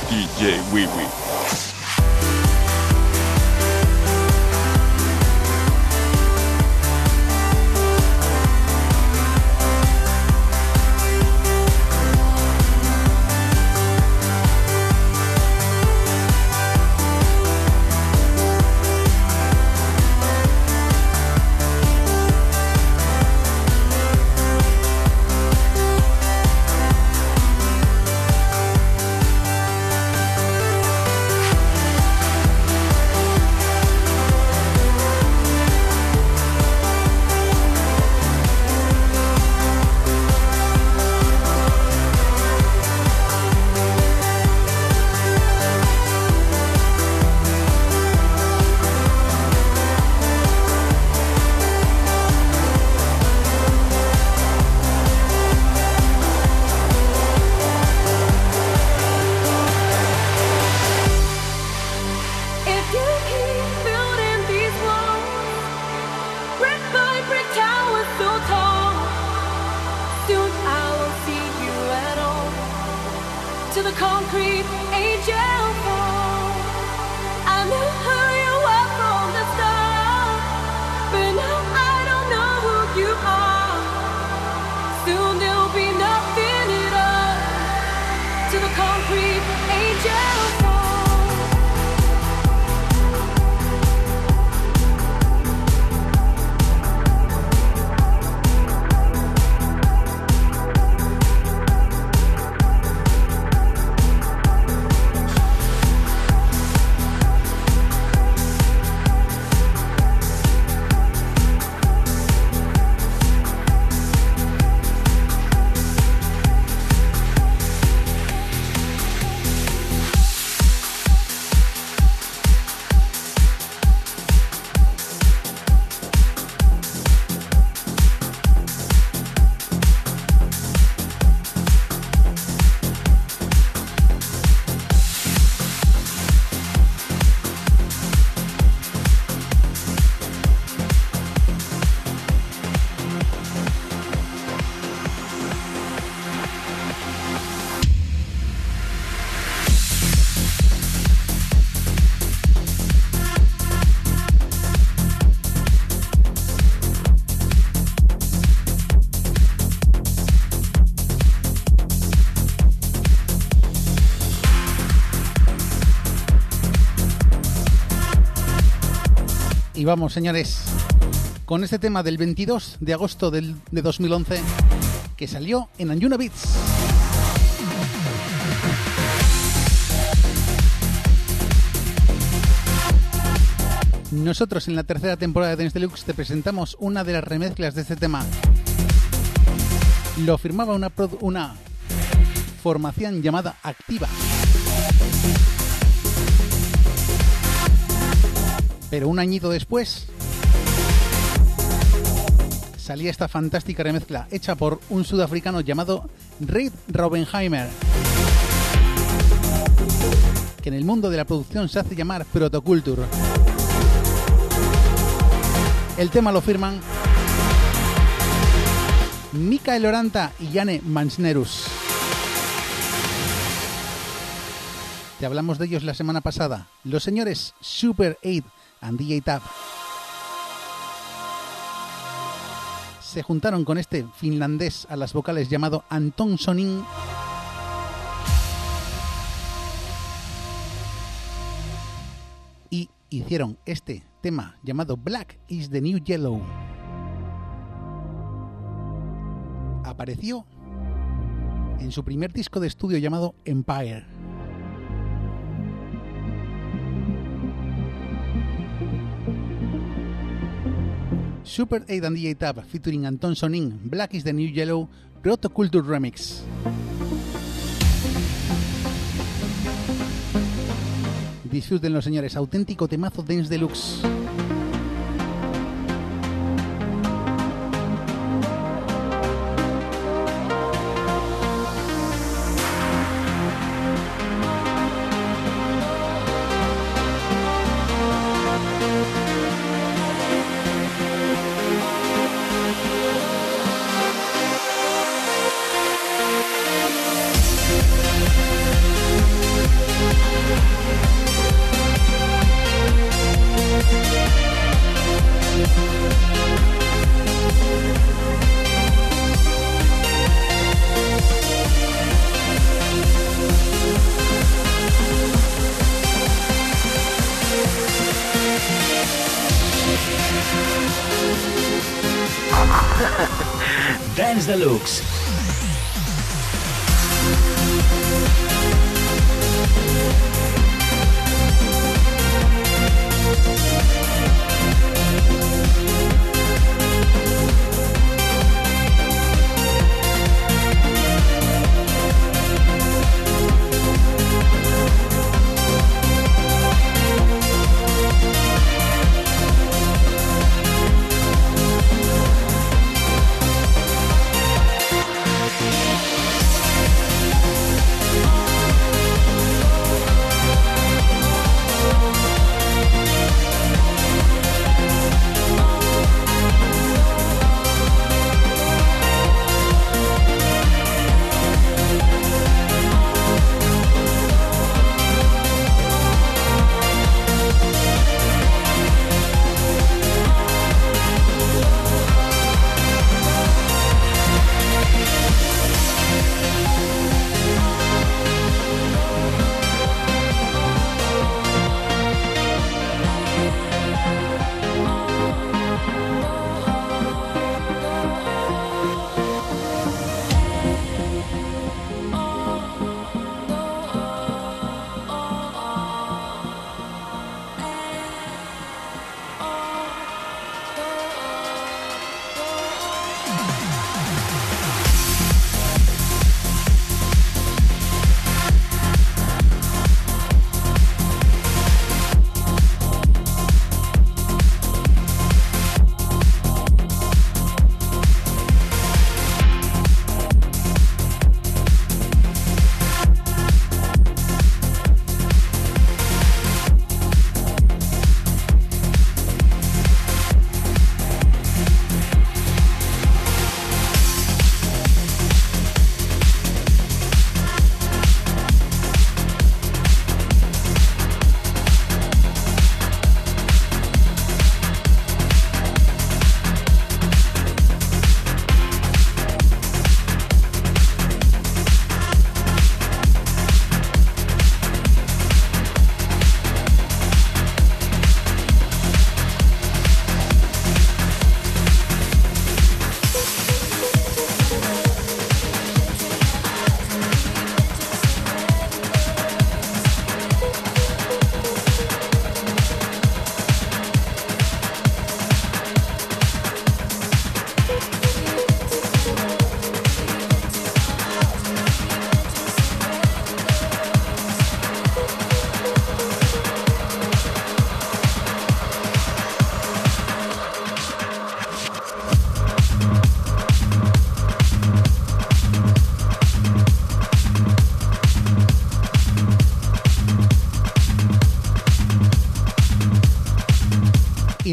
DJ Wee Wee. Vamos, señores, con este tema del 22 de agosto del- de 2011 que salió en Anjuna Beats. Nosotros en la tercera temporada de Dance Deluxe te presentamos una de las remezclas de este tema. Lo firmaba una, formación llamada Activa. Pero un añito después salía esta fantástica remezcla hecha por un sudafricano llamado Reid Raubenheimer, que en el mundo de la producción se hace llamar Protoculture. El tema lo firman Mikael Oranta y Jane Mansnerus. Te hablamos de ellos la semana pasada. Los señores Super 8 and DJ Tab se juntaron con este finlandés a las vocales llamado Anton Sonin. Y hicieron este tema llamado Black is the New Yellow. Apareció en su primer disco de estudio llamado Empire. Super 8 and DJ Tab featuring Anton Sonin, Black is the New Yellow, Protoculture Remix. Disfruten los señores, auténtico temazo Dance Deluxe.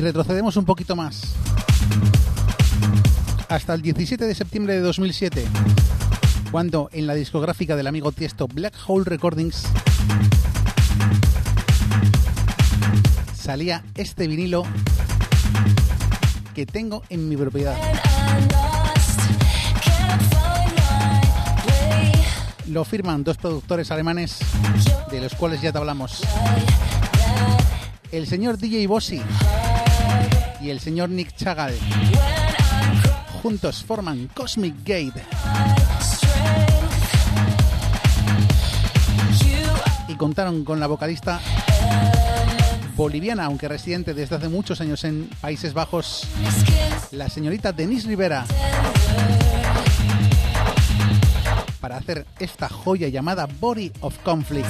Retrocedemos un poquito más. Hasta el 17 de septiembre de 2007, cuando en la discográfica del amigo Tiesto Black Hole Recordings salía este vinilo que tengo en mi propiedad. Lo firman dos productores alemanes de los cuales ya te hablamos. El señor DJ Bossi y el señor Nick Chagal. Juntos forman Cosmic Gate. Y contaron con la vocalista boliviana, aunque residente desde hace muchos años en Países Bajos, la señorita Denise Rivera, para hacer esta joya llamada Body of Conflict.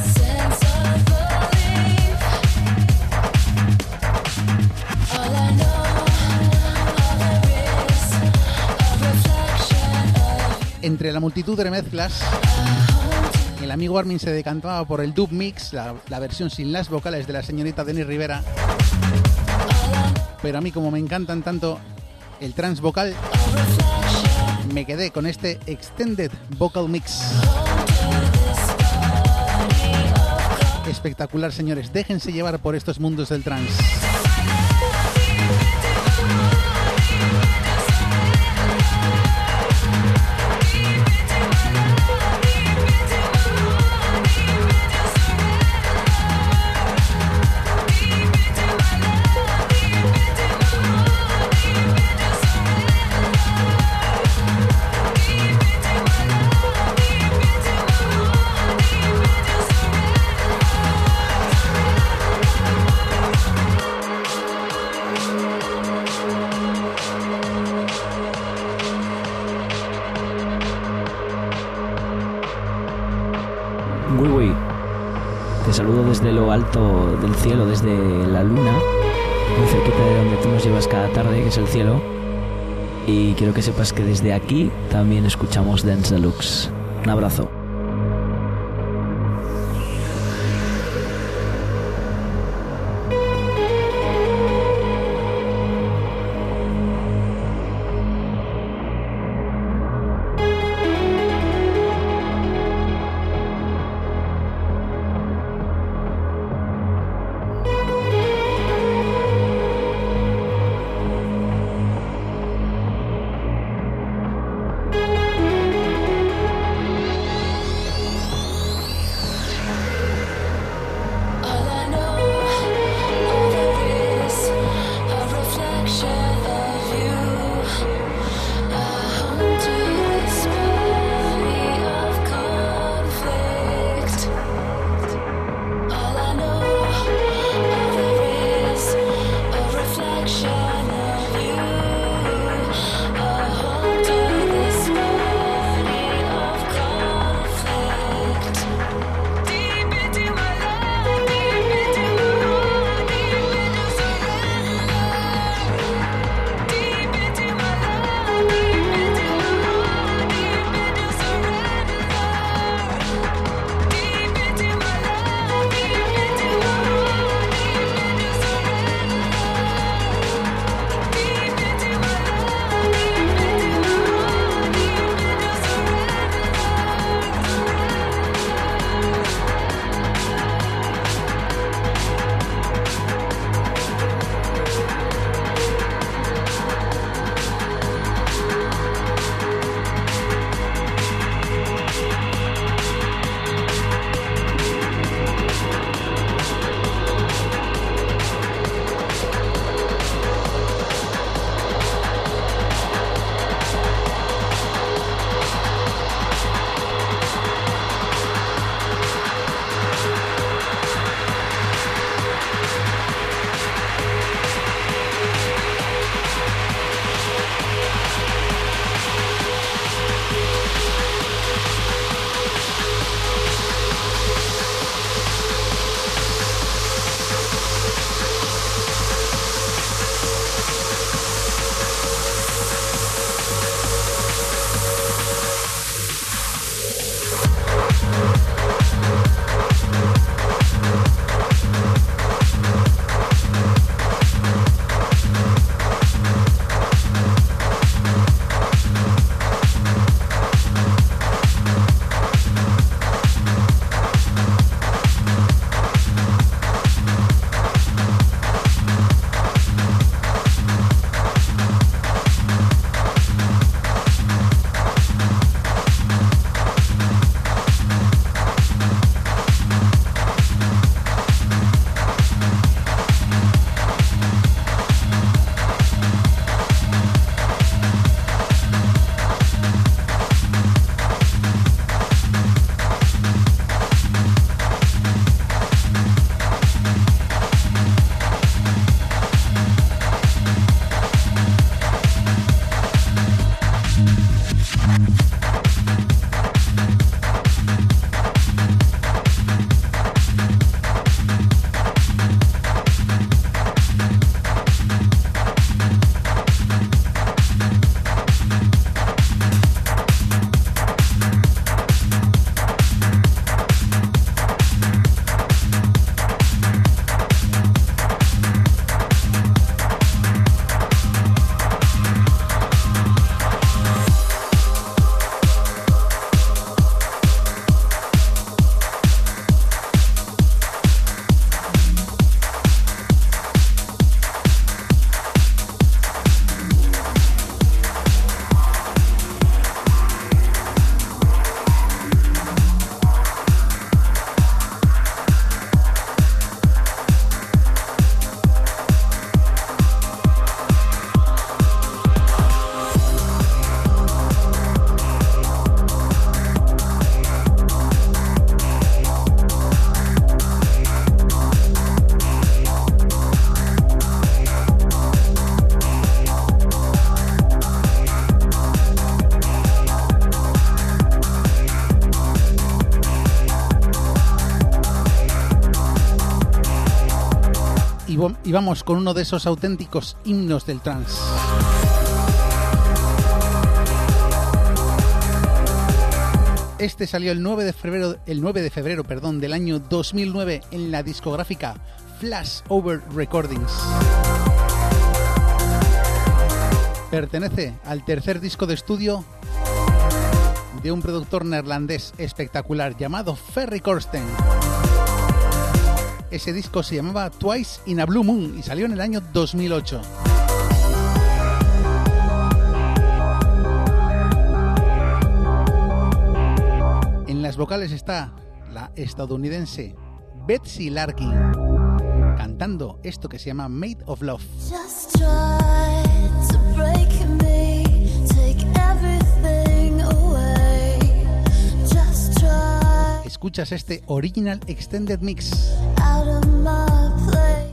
Entre la multitud de remezclas, el amigo Armin se decantaba por el dub mix, la, versión sin las vocales de la señorita Denise Rivera. Pero a mí, como me encantan tanto el trans vocal, me quedé con este Extended Vocal Mix. Espectacular, señores. Déjense llevar por estos mundos del trance. Desde la luna, muy cerquita de donde tú nos llevas cada tarde, que es el cielo. Y quiero que sepas que desde aquí también escuchamos Dance Deluxe. Un abrazo. Y, vamos con uno de esos auténticos himnos del trance. Este salió el 9 de febrero, el 9 de febrero perdón, del año 2009 en la discográfica Flash Over Recordings. Pertenece al tercer disco de estudio de un productor neerlandés espectacular llamado Ferry Corsten. Ese disco se llamaba Twice in a Blue Moon y salió en el año 2008. En las vocales está la estadounidense Betsy Larkin cantando esto que se llama Made of Love. Escuchas este Original Extended Mix.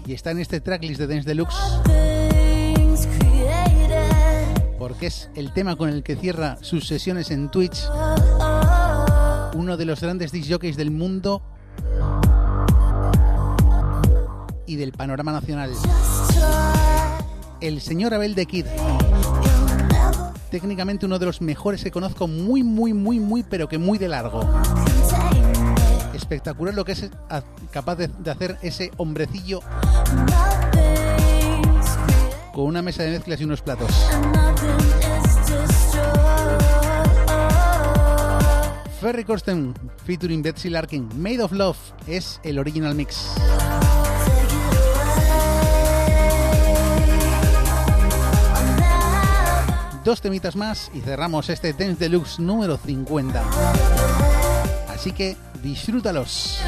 Y está en este tracklist de Dance Deluxe. Porque es el tema con el que cierra sus sesiones en Twitch. Uno de los grandes disc jockeys del mundo y del panorama nacional, el señor Abel de Kid. Técnicamente uno de los mejores que conozco, muy, muy, muy, muy, pero que muy de largo. Espectacular lo que es capaz de, hacer ese hombrecillo con una mesa de mezclas y unos platos. Ferry Corsten featuring Betsy Larkin, Made of Love es el original mix. Dos temitas más y cerramos este Dance Deluxe número 50. Así que disfrútalos.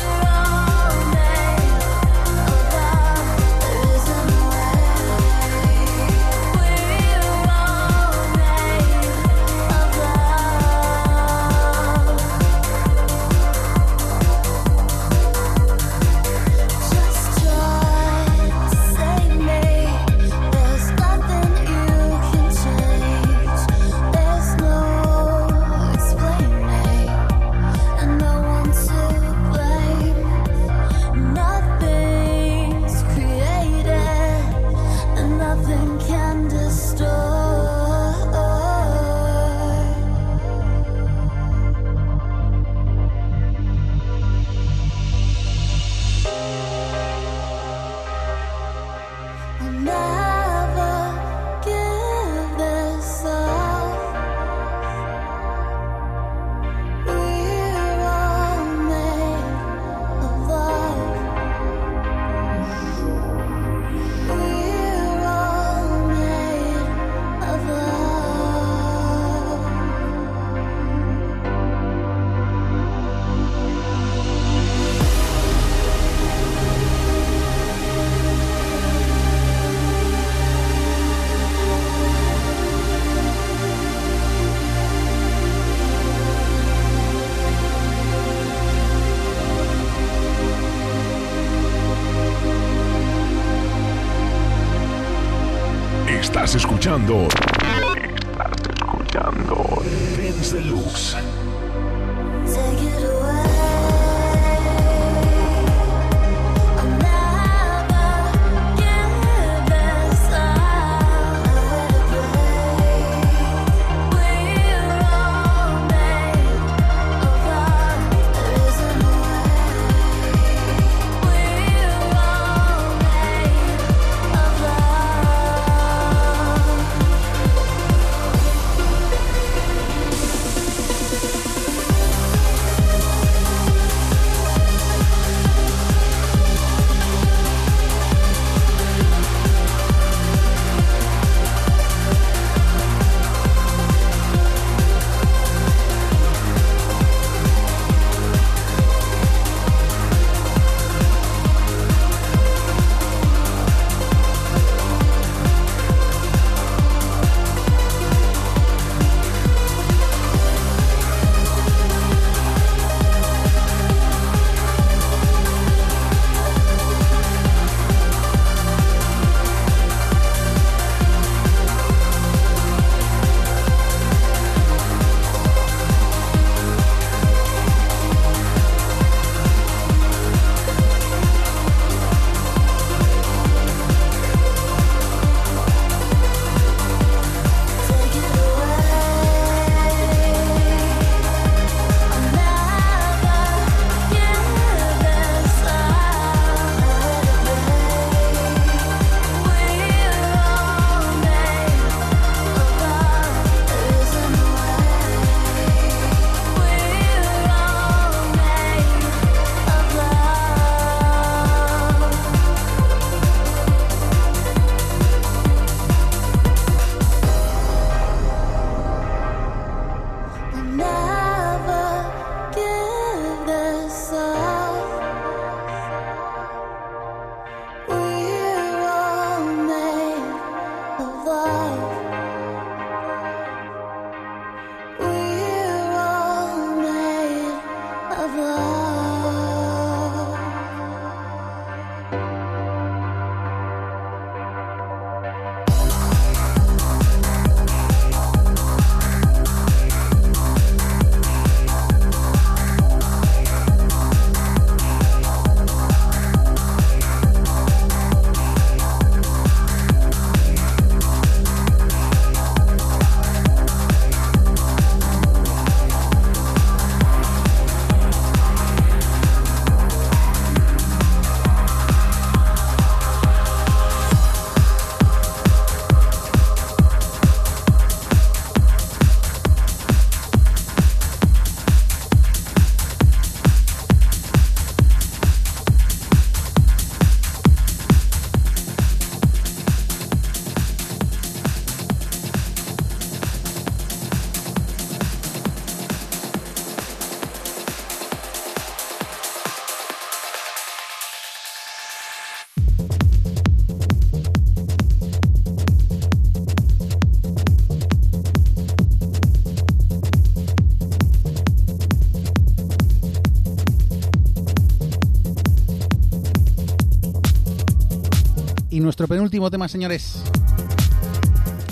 Nuestro penúltimo tema, señores,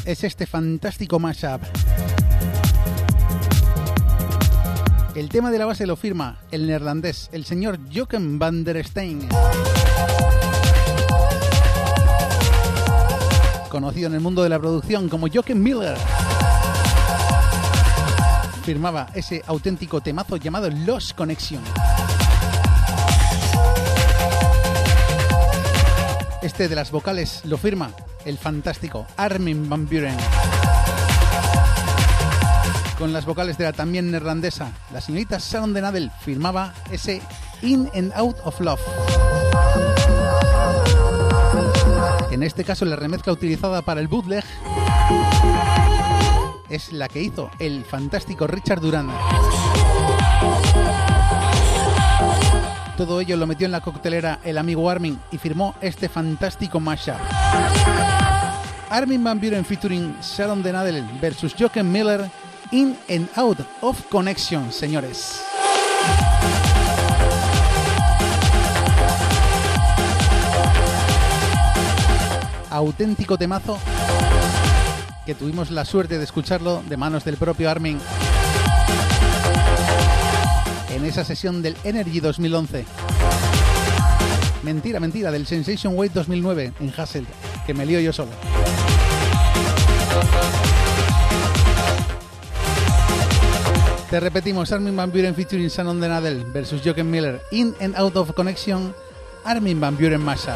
es este fantástico mashup. El tema de la base lo firma el neerlandés, el señor Jochen van der Steen. Conocido en el mundo de la producción como Jochen Miller. Firmaba ese auténtico temazo llamado Lost Connection. Este de las vocales lo firma el fantástico Armin van Buren. Con las vocales de la también neerlandesa, la señorita Sharon de Nadel firmaba ese In and Out of Love. En este caso, la remezcla utilizada para el bootleg es la que hizo el fantástico Richard Duran. Todo ello lo metió en la coctelera el amigo Armin y firmó este fantástico mashup. Armin Van Buren featuring Sharon de Nadel versus Jochen Miller In and Out of Connection, señores. Auténtico temazo que tuvimos la suerte de escucharlo de manos del propio Armin en esa sesión del Energy 2011. Mentira, mentira, del Sensation Wave 2009 en Hasselt, que me lío yo solo. Te repetimos, Armin Van Buren featuring Shannon de Nadel versus Jochen Miller, In and Out of Connection, Armin Van Buren Mashup.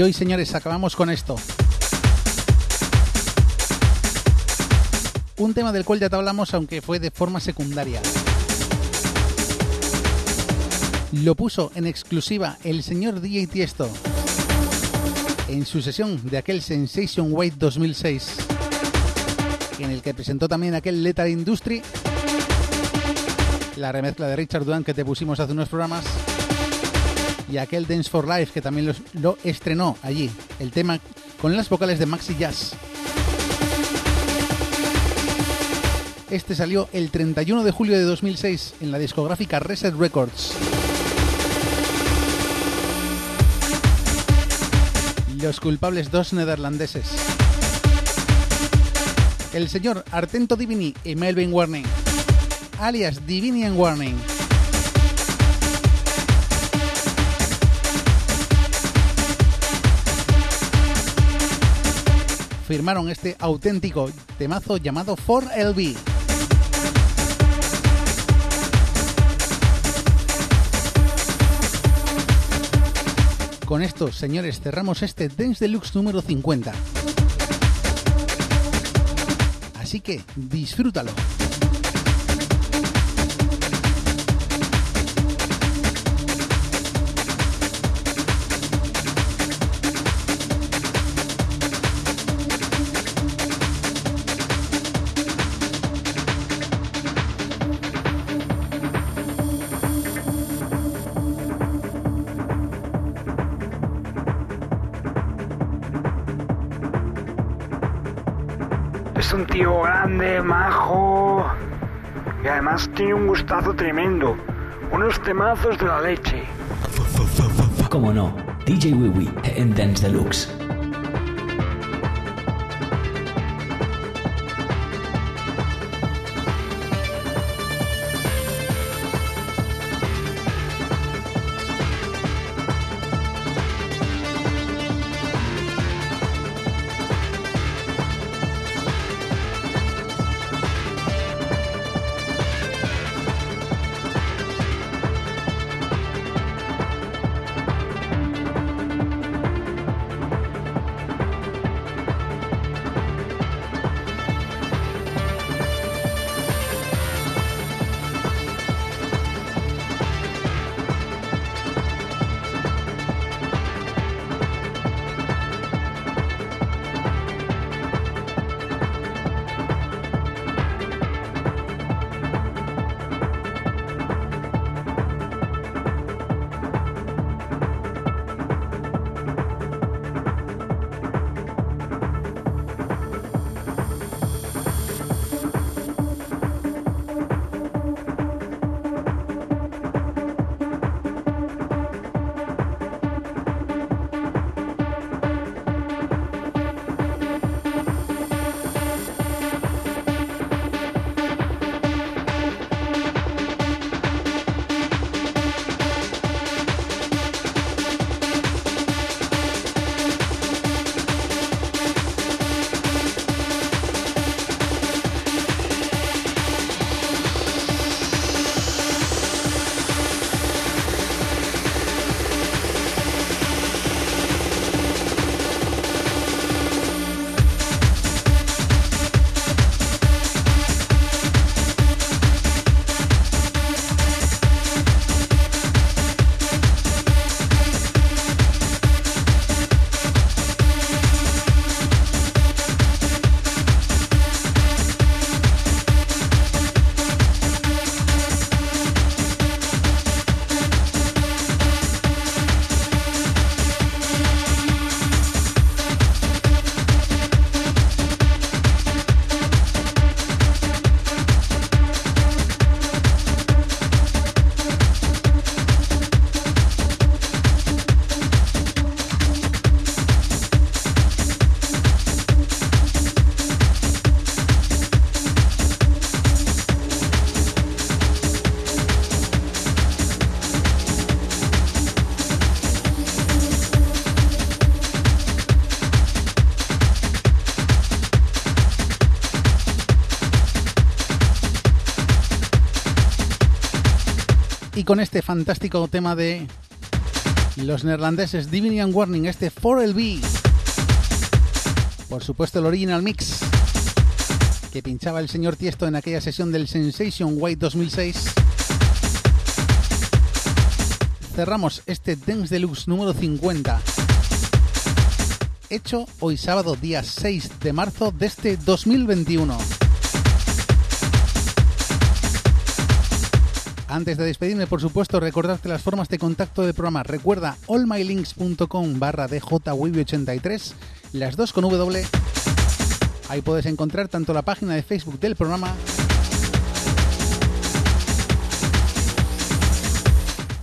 Y hoy, señores, acabamos con esto. Un tema del cual ya te hablamos, aunque fue de forma secundaria. Lo puso en exclusiva el señor DJ Tiesto en su sesión de aquel Sensation White 2006, en el que presentó también aquel Lethal Industry, la remezcla de Richard Duan que te pusimos hace unos programas, y aquel Dance for Life que también lo estrenó allí, el tema con las vocales de Maxi Jazz. Este salió el 31 de julio de 2006 en la discográfica Reset Records. Los culpables dos neerlandeses. El señor Artento Divini y Melvin Warning, alias Divini and Warning. Firmaron este auténtico temazo llamado 4LB. Con esto, señores, cerramos este Dance Deluxe número 50. Así que disfrútalo. Además tiene un gustazo tremendo. Unos temazos de la leche. Como no, DJ Wiwi en Dance Deluxe. Con este fantástico tema de Los neerlandeses Divinian Warning, este 4LB. Por supuesto, el original mix que pinchaba el señor Tiesto en aquella sesión del Sensation White 2006. Cerramos este Dance Deluxe número 50. Hecho hoy sábado día 6 de marzo de este 2021. Antes de despedirme, por supuesto, recordarte las formas de contacto del programa. Recuerda allmylinks.com barra djweb83, las dos con W. Ahí puedes encontrar tanto la página de Facebook del programa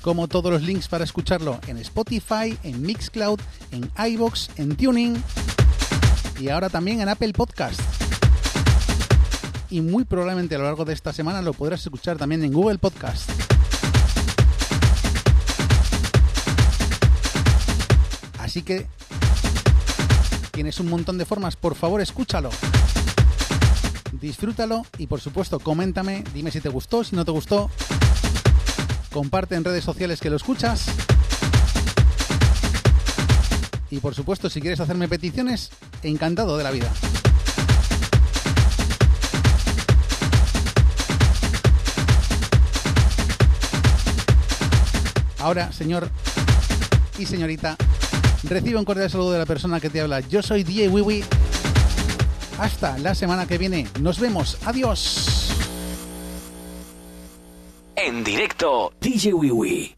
como todos los links para escucharlo en Spotify, en Mixcloud, en iBox, en Tuning y ahora también en Apple Podcast. Y muy probablemente a lo largo de esta semana lo podrás escuchar también en Google Podcast. Así que tienes un montón de formas, por favor escúchalo. Disfrútalo y por supuesto coméntame, dime si te gustó, si no te gustó. Comparte en redes sociales que lo escuchas. Y por supuesto, si quieres hacerme peticiones, encantado de la vida. Ahora, señor y señorita, recibe un cordial saludo de la persona que te habla. Yo soy DJ Wiwi. Hasta la semana que viene. Nos vemos. Adiós. En directo, DJ Wiwi.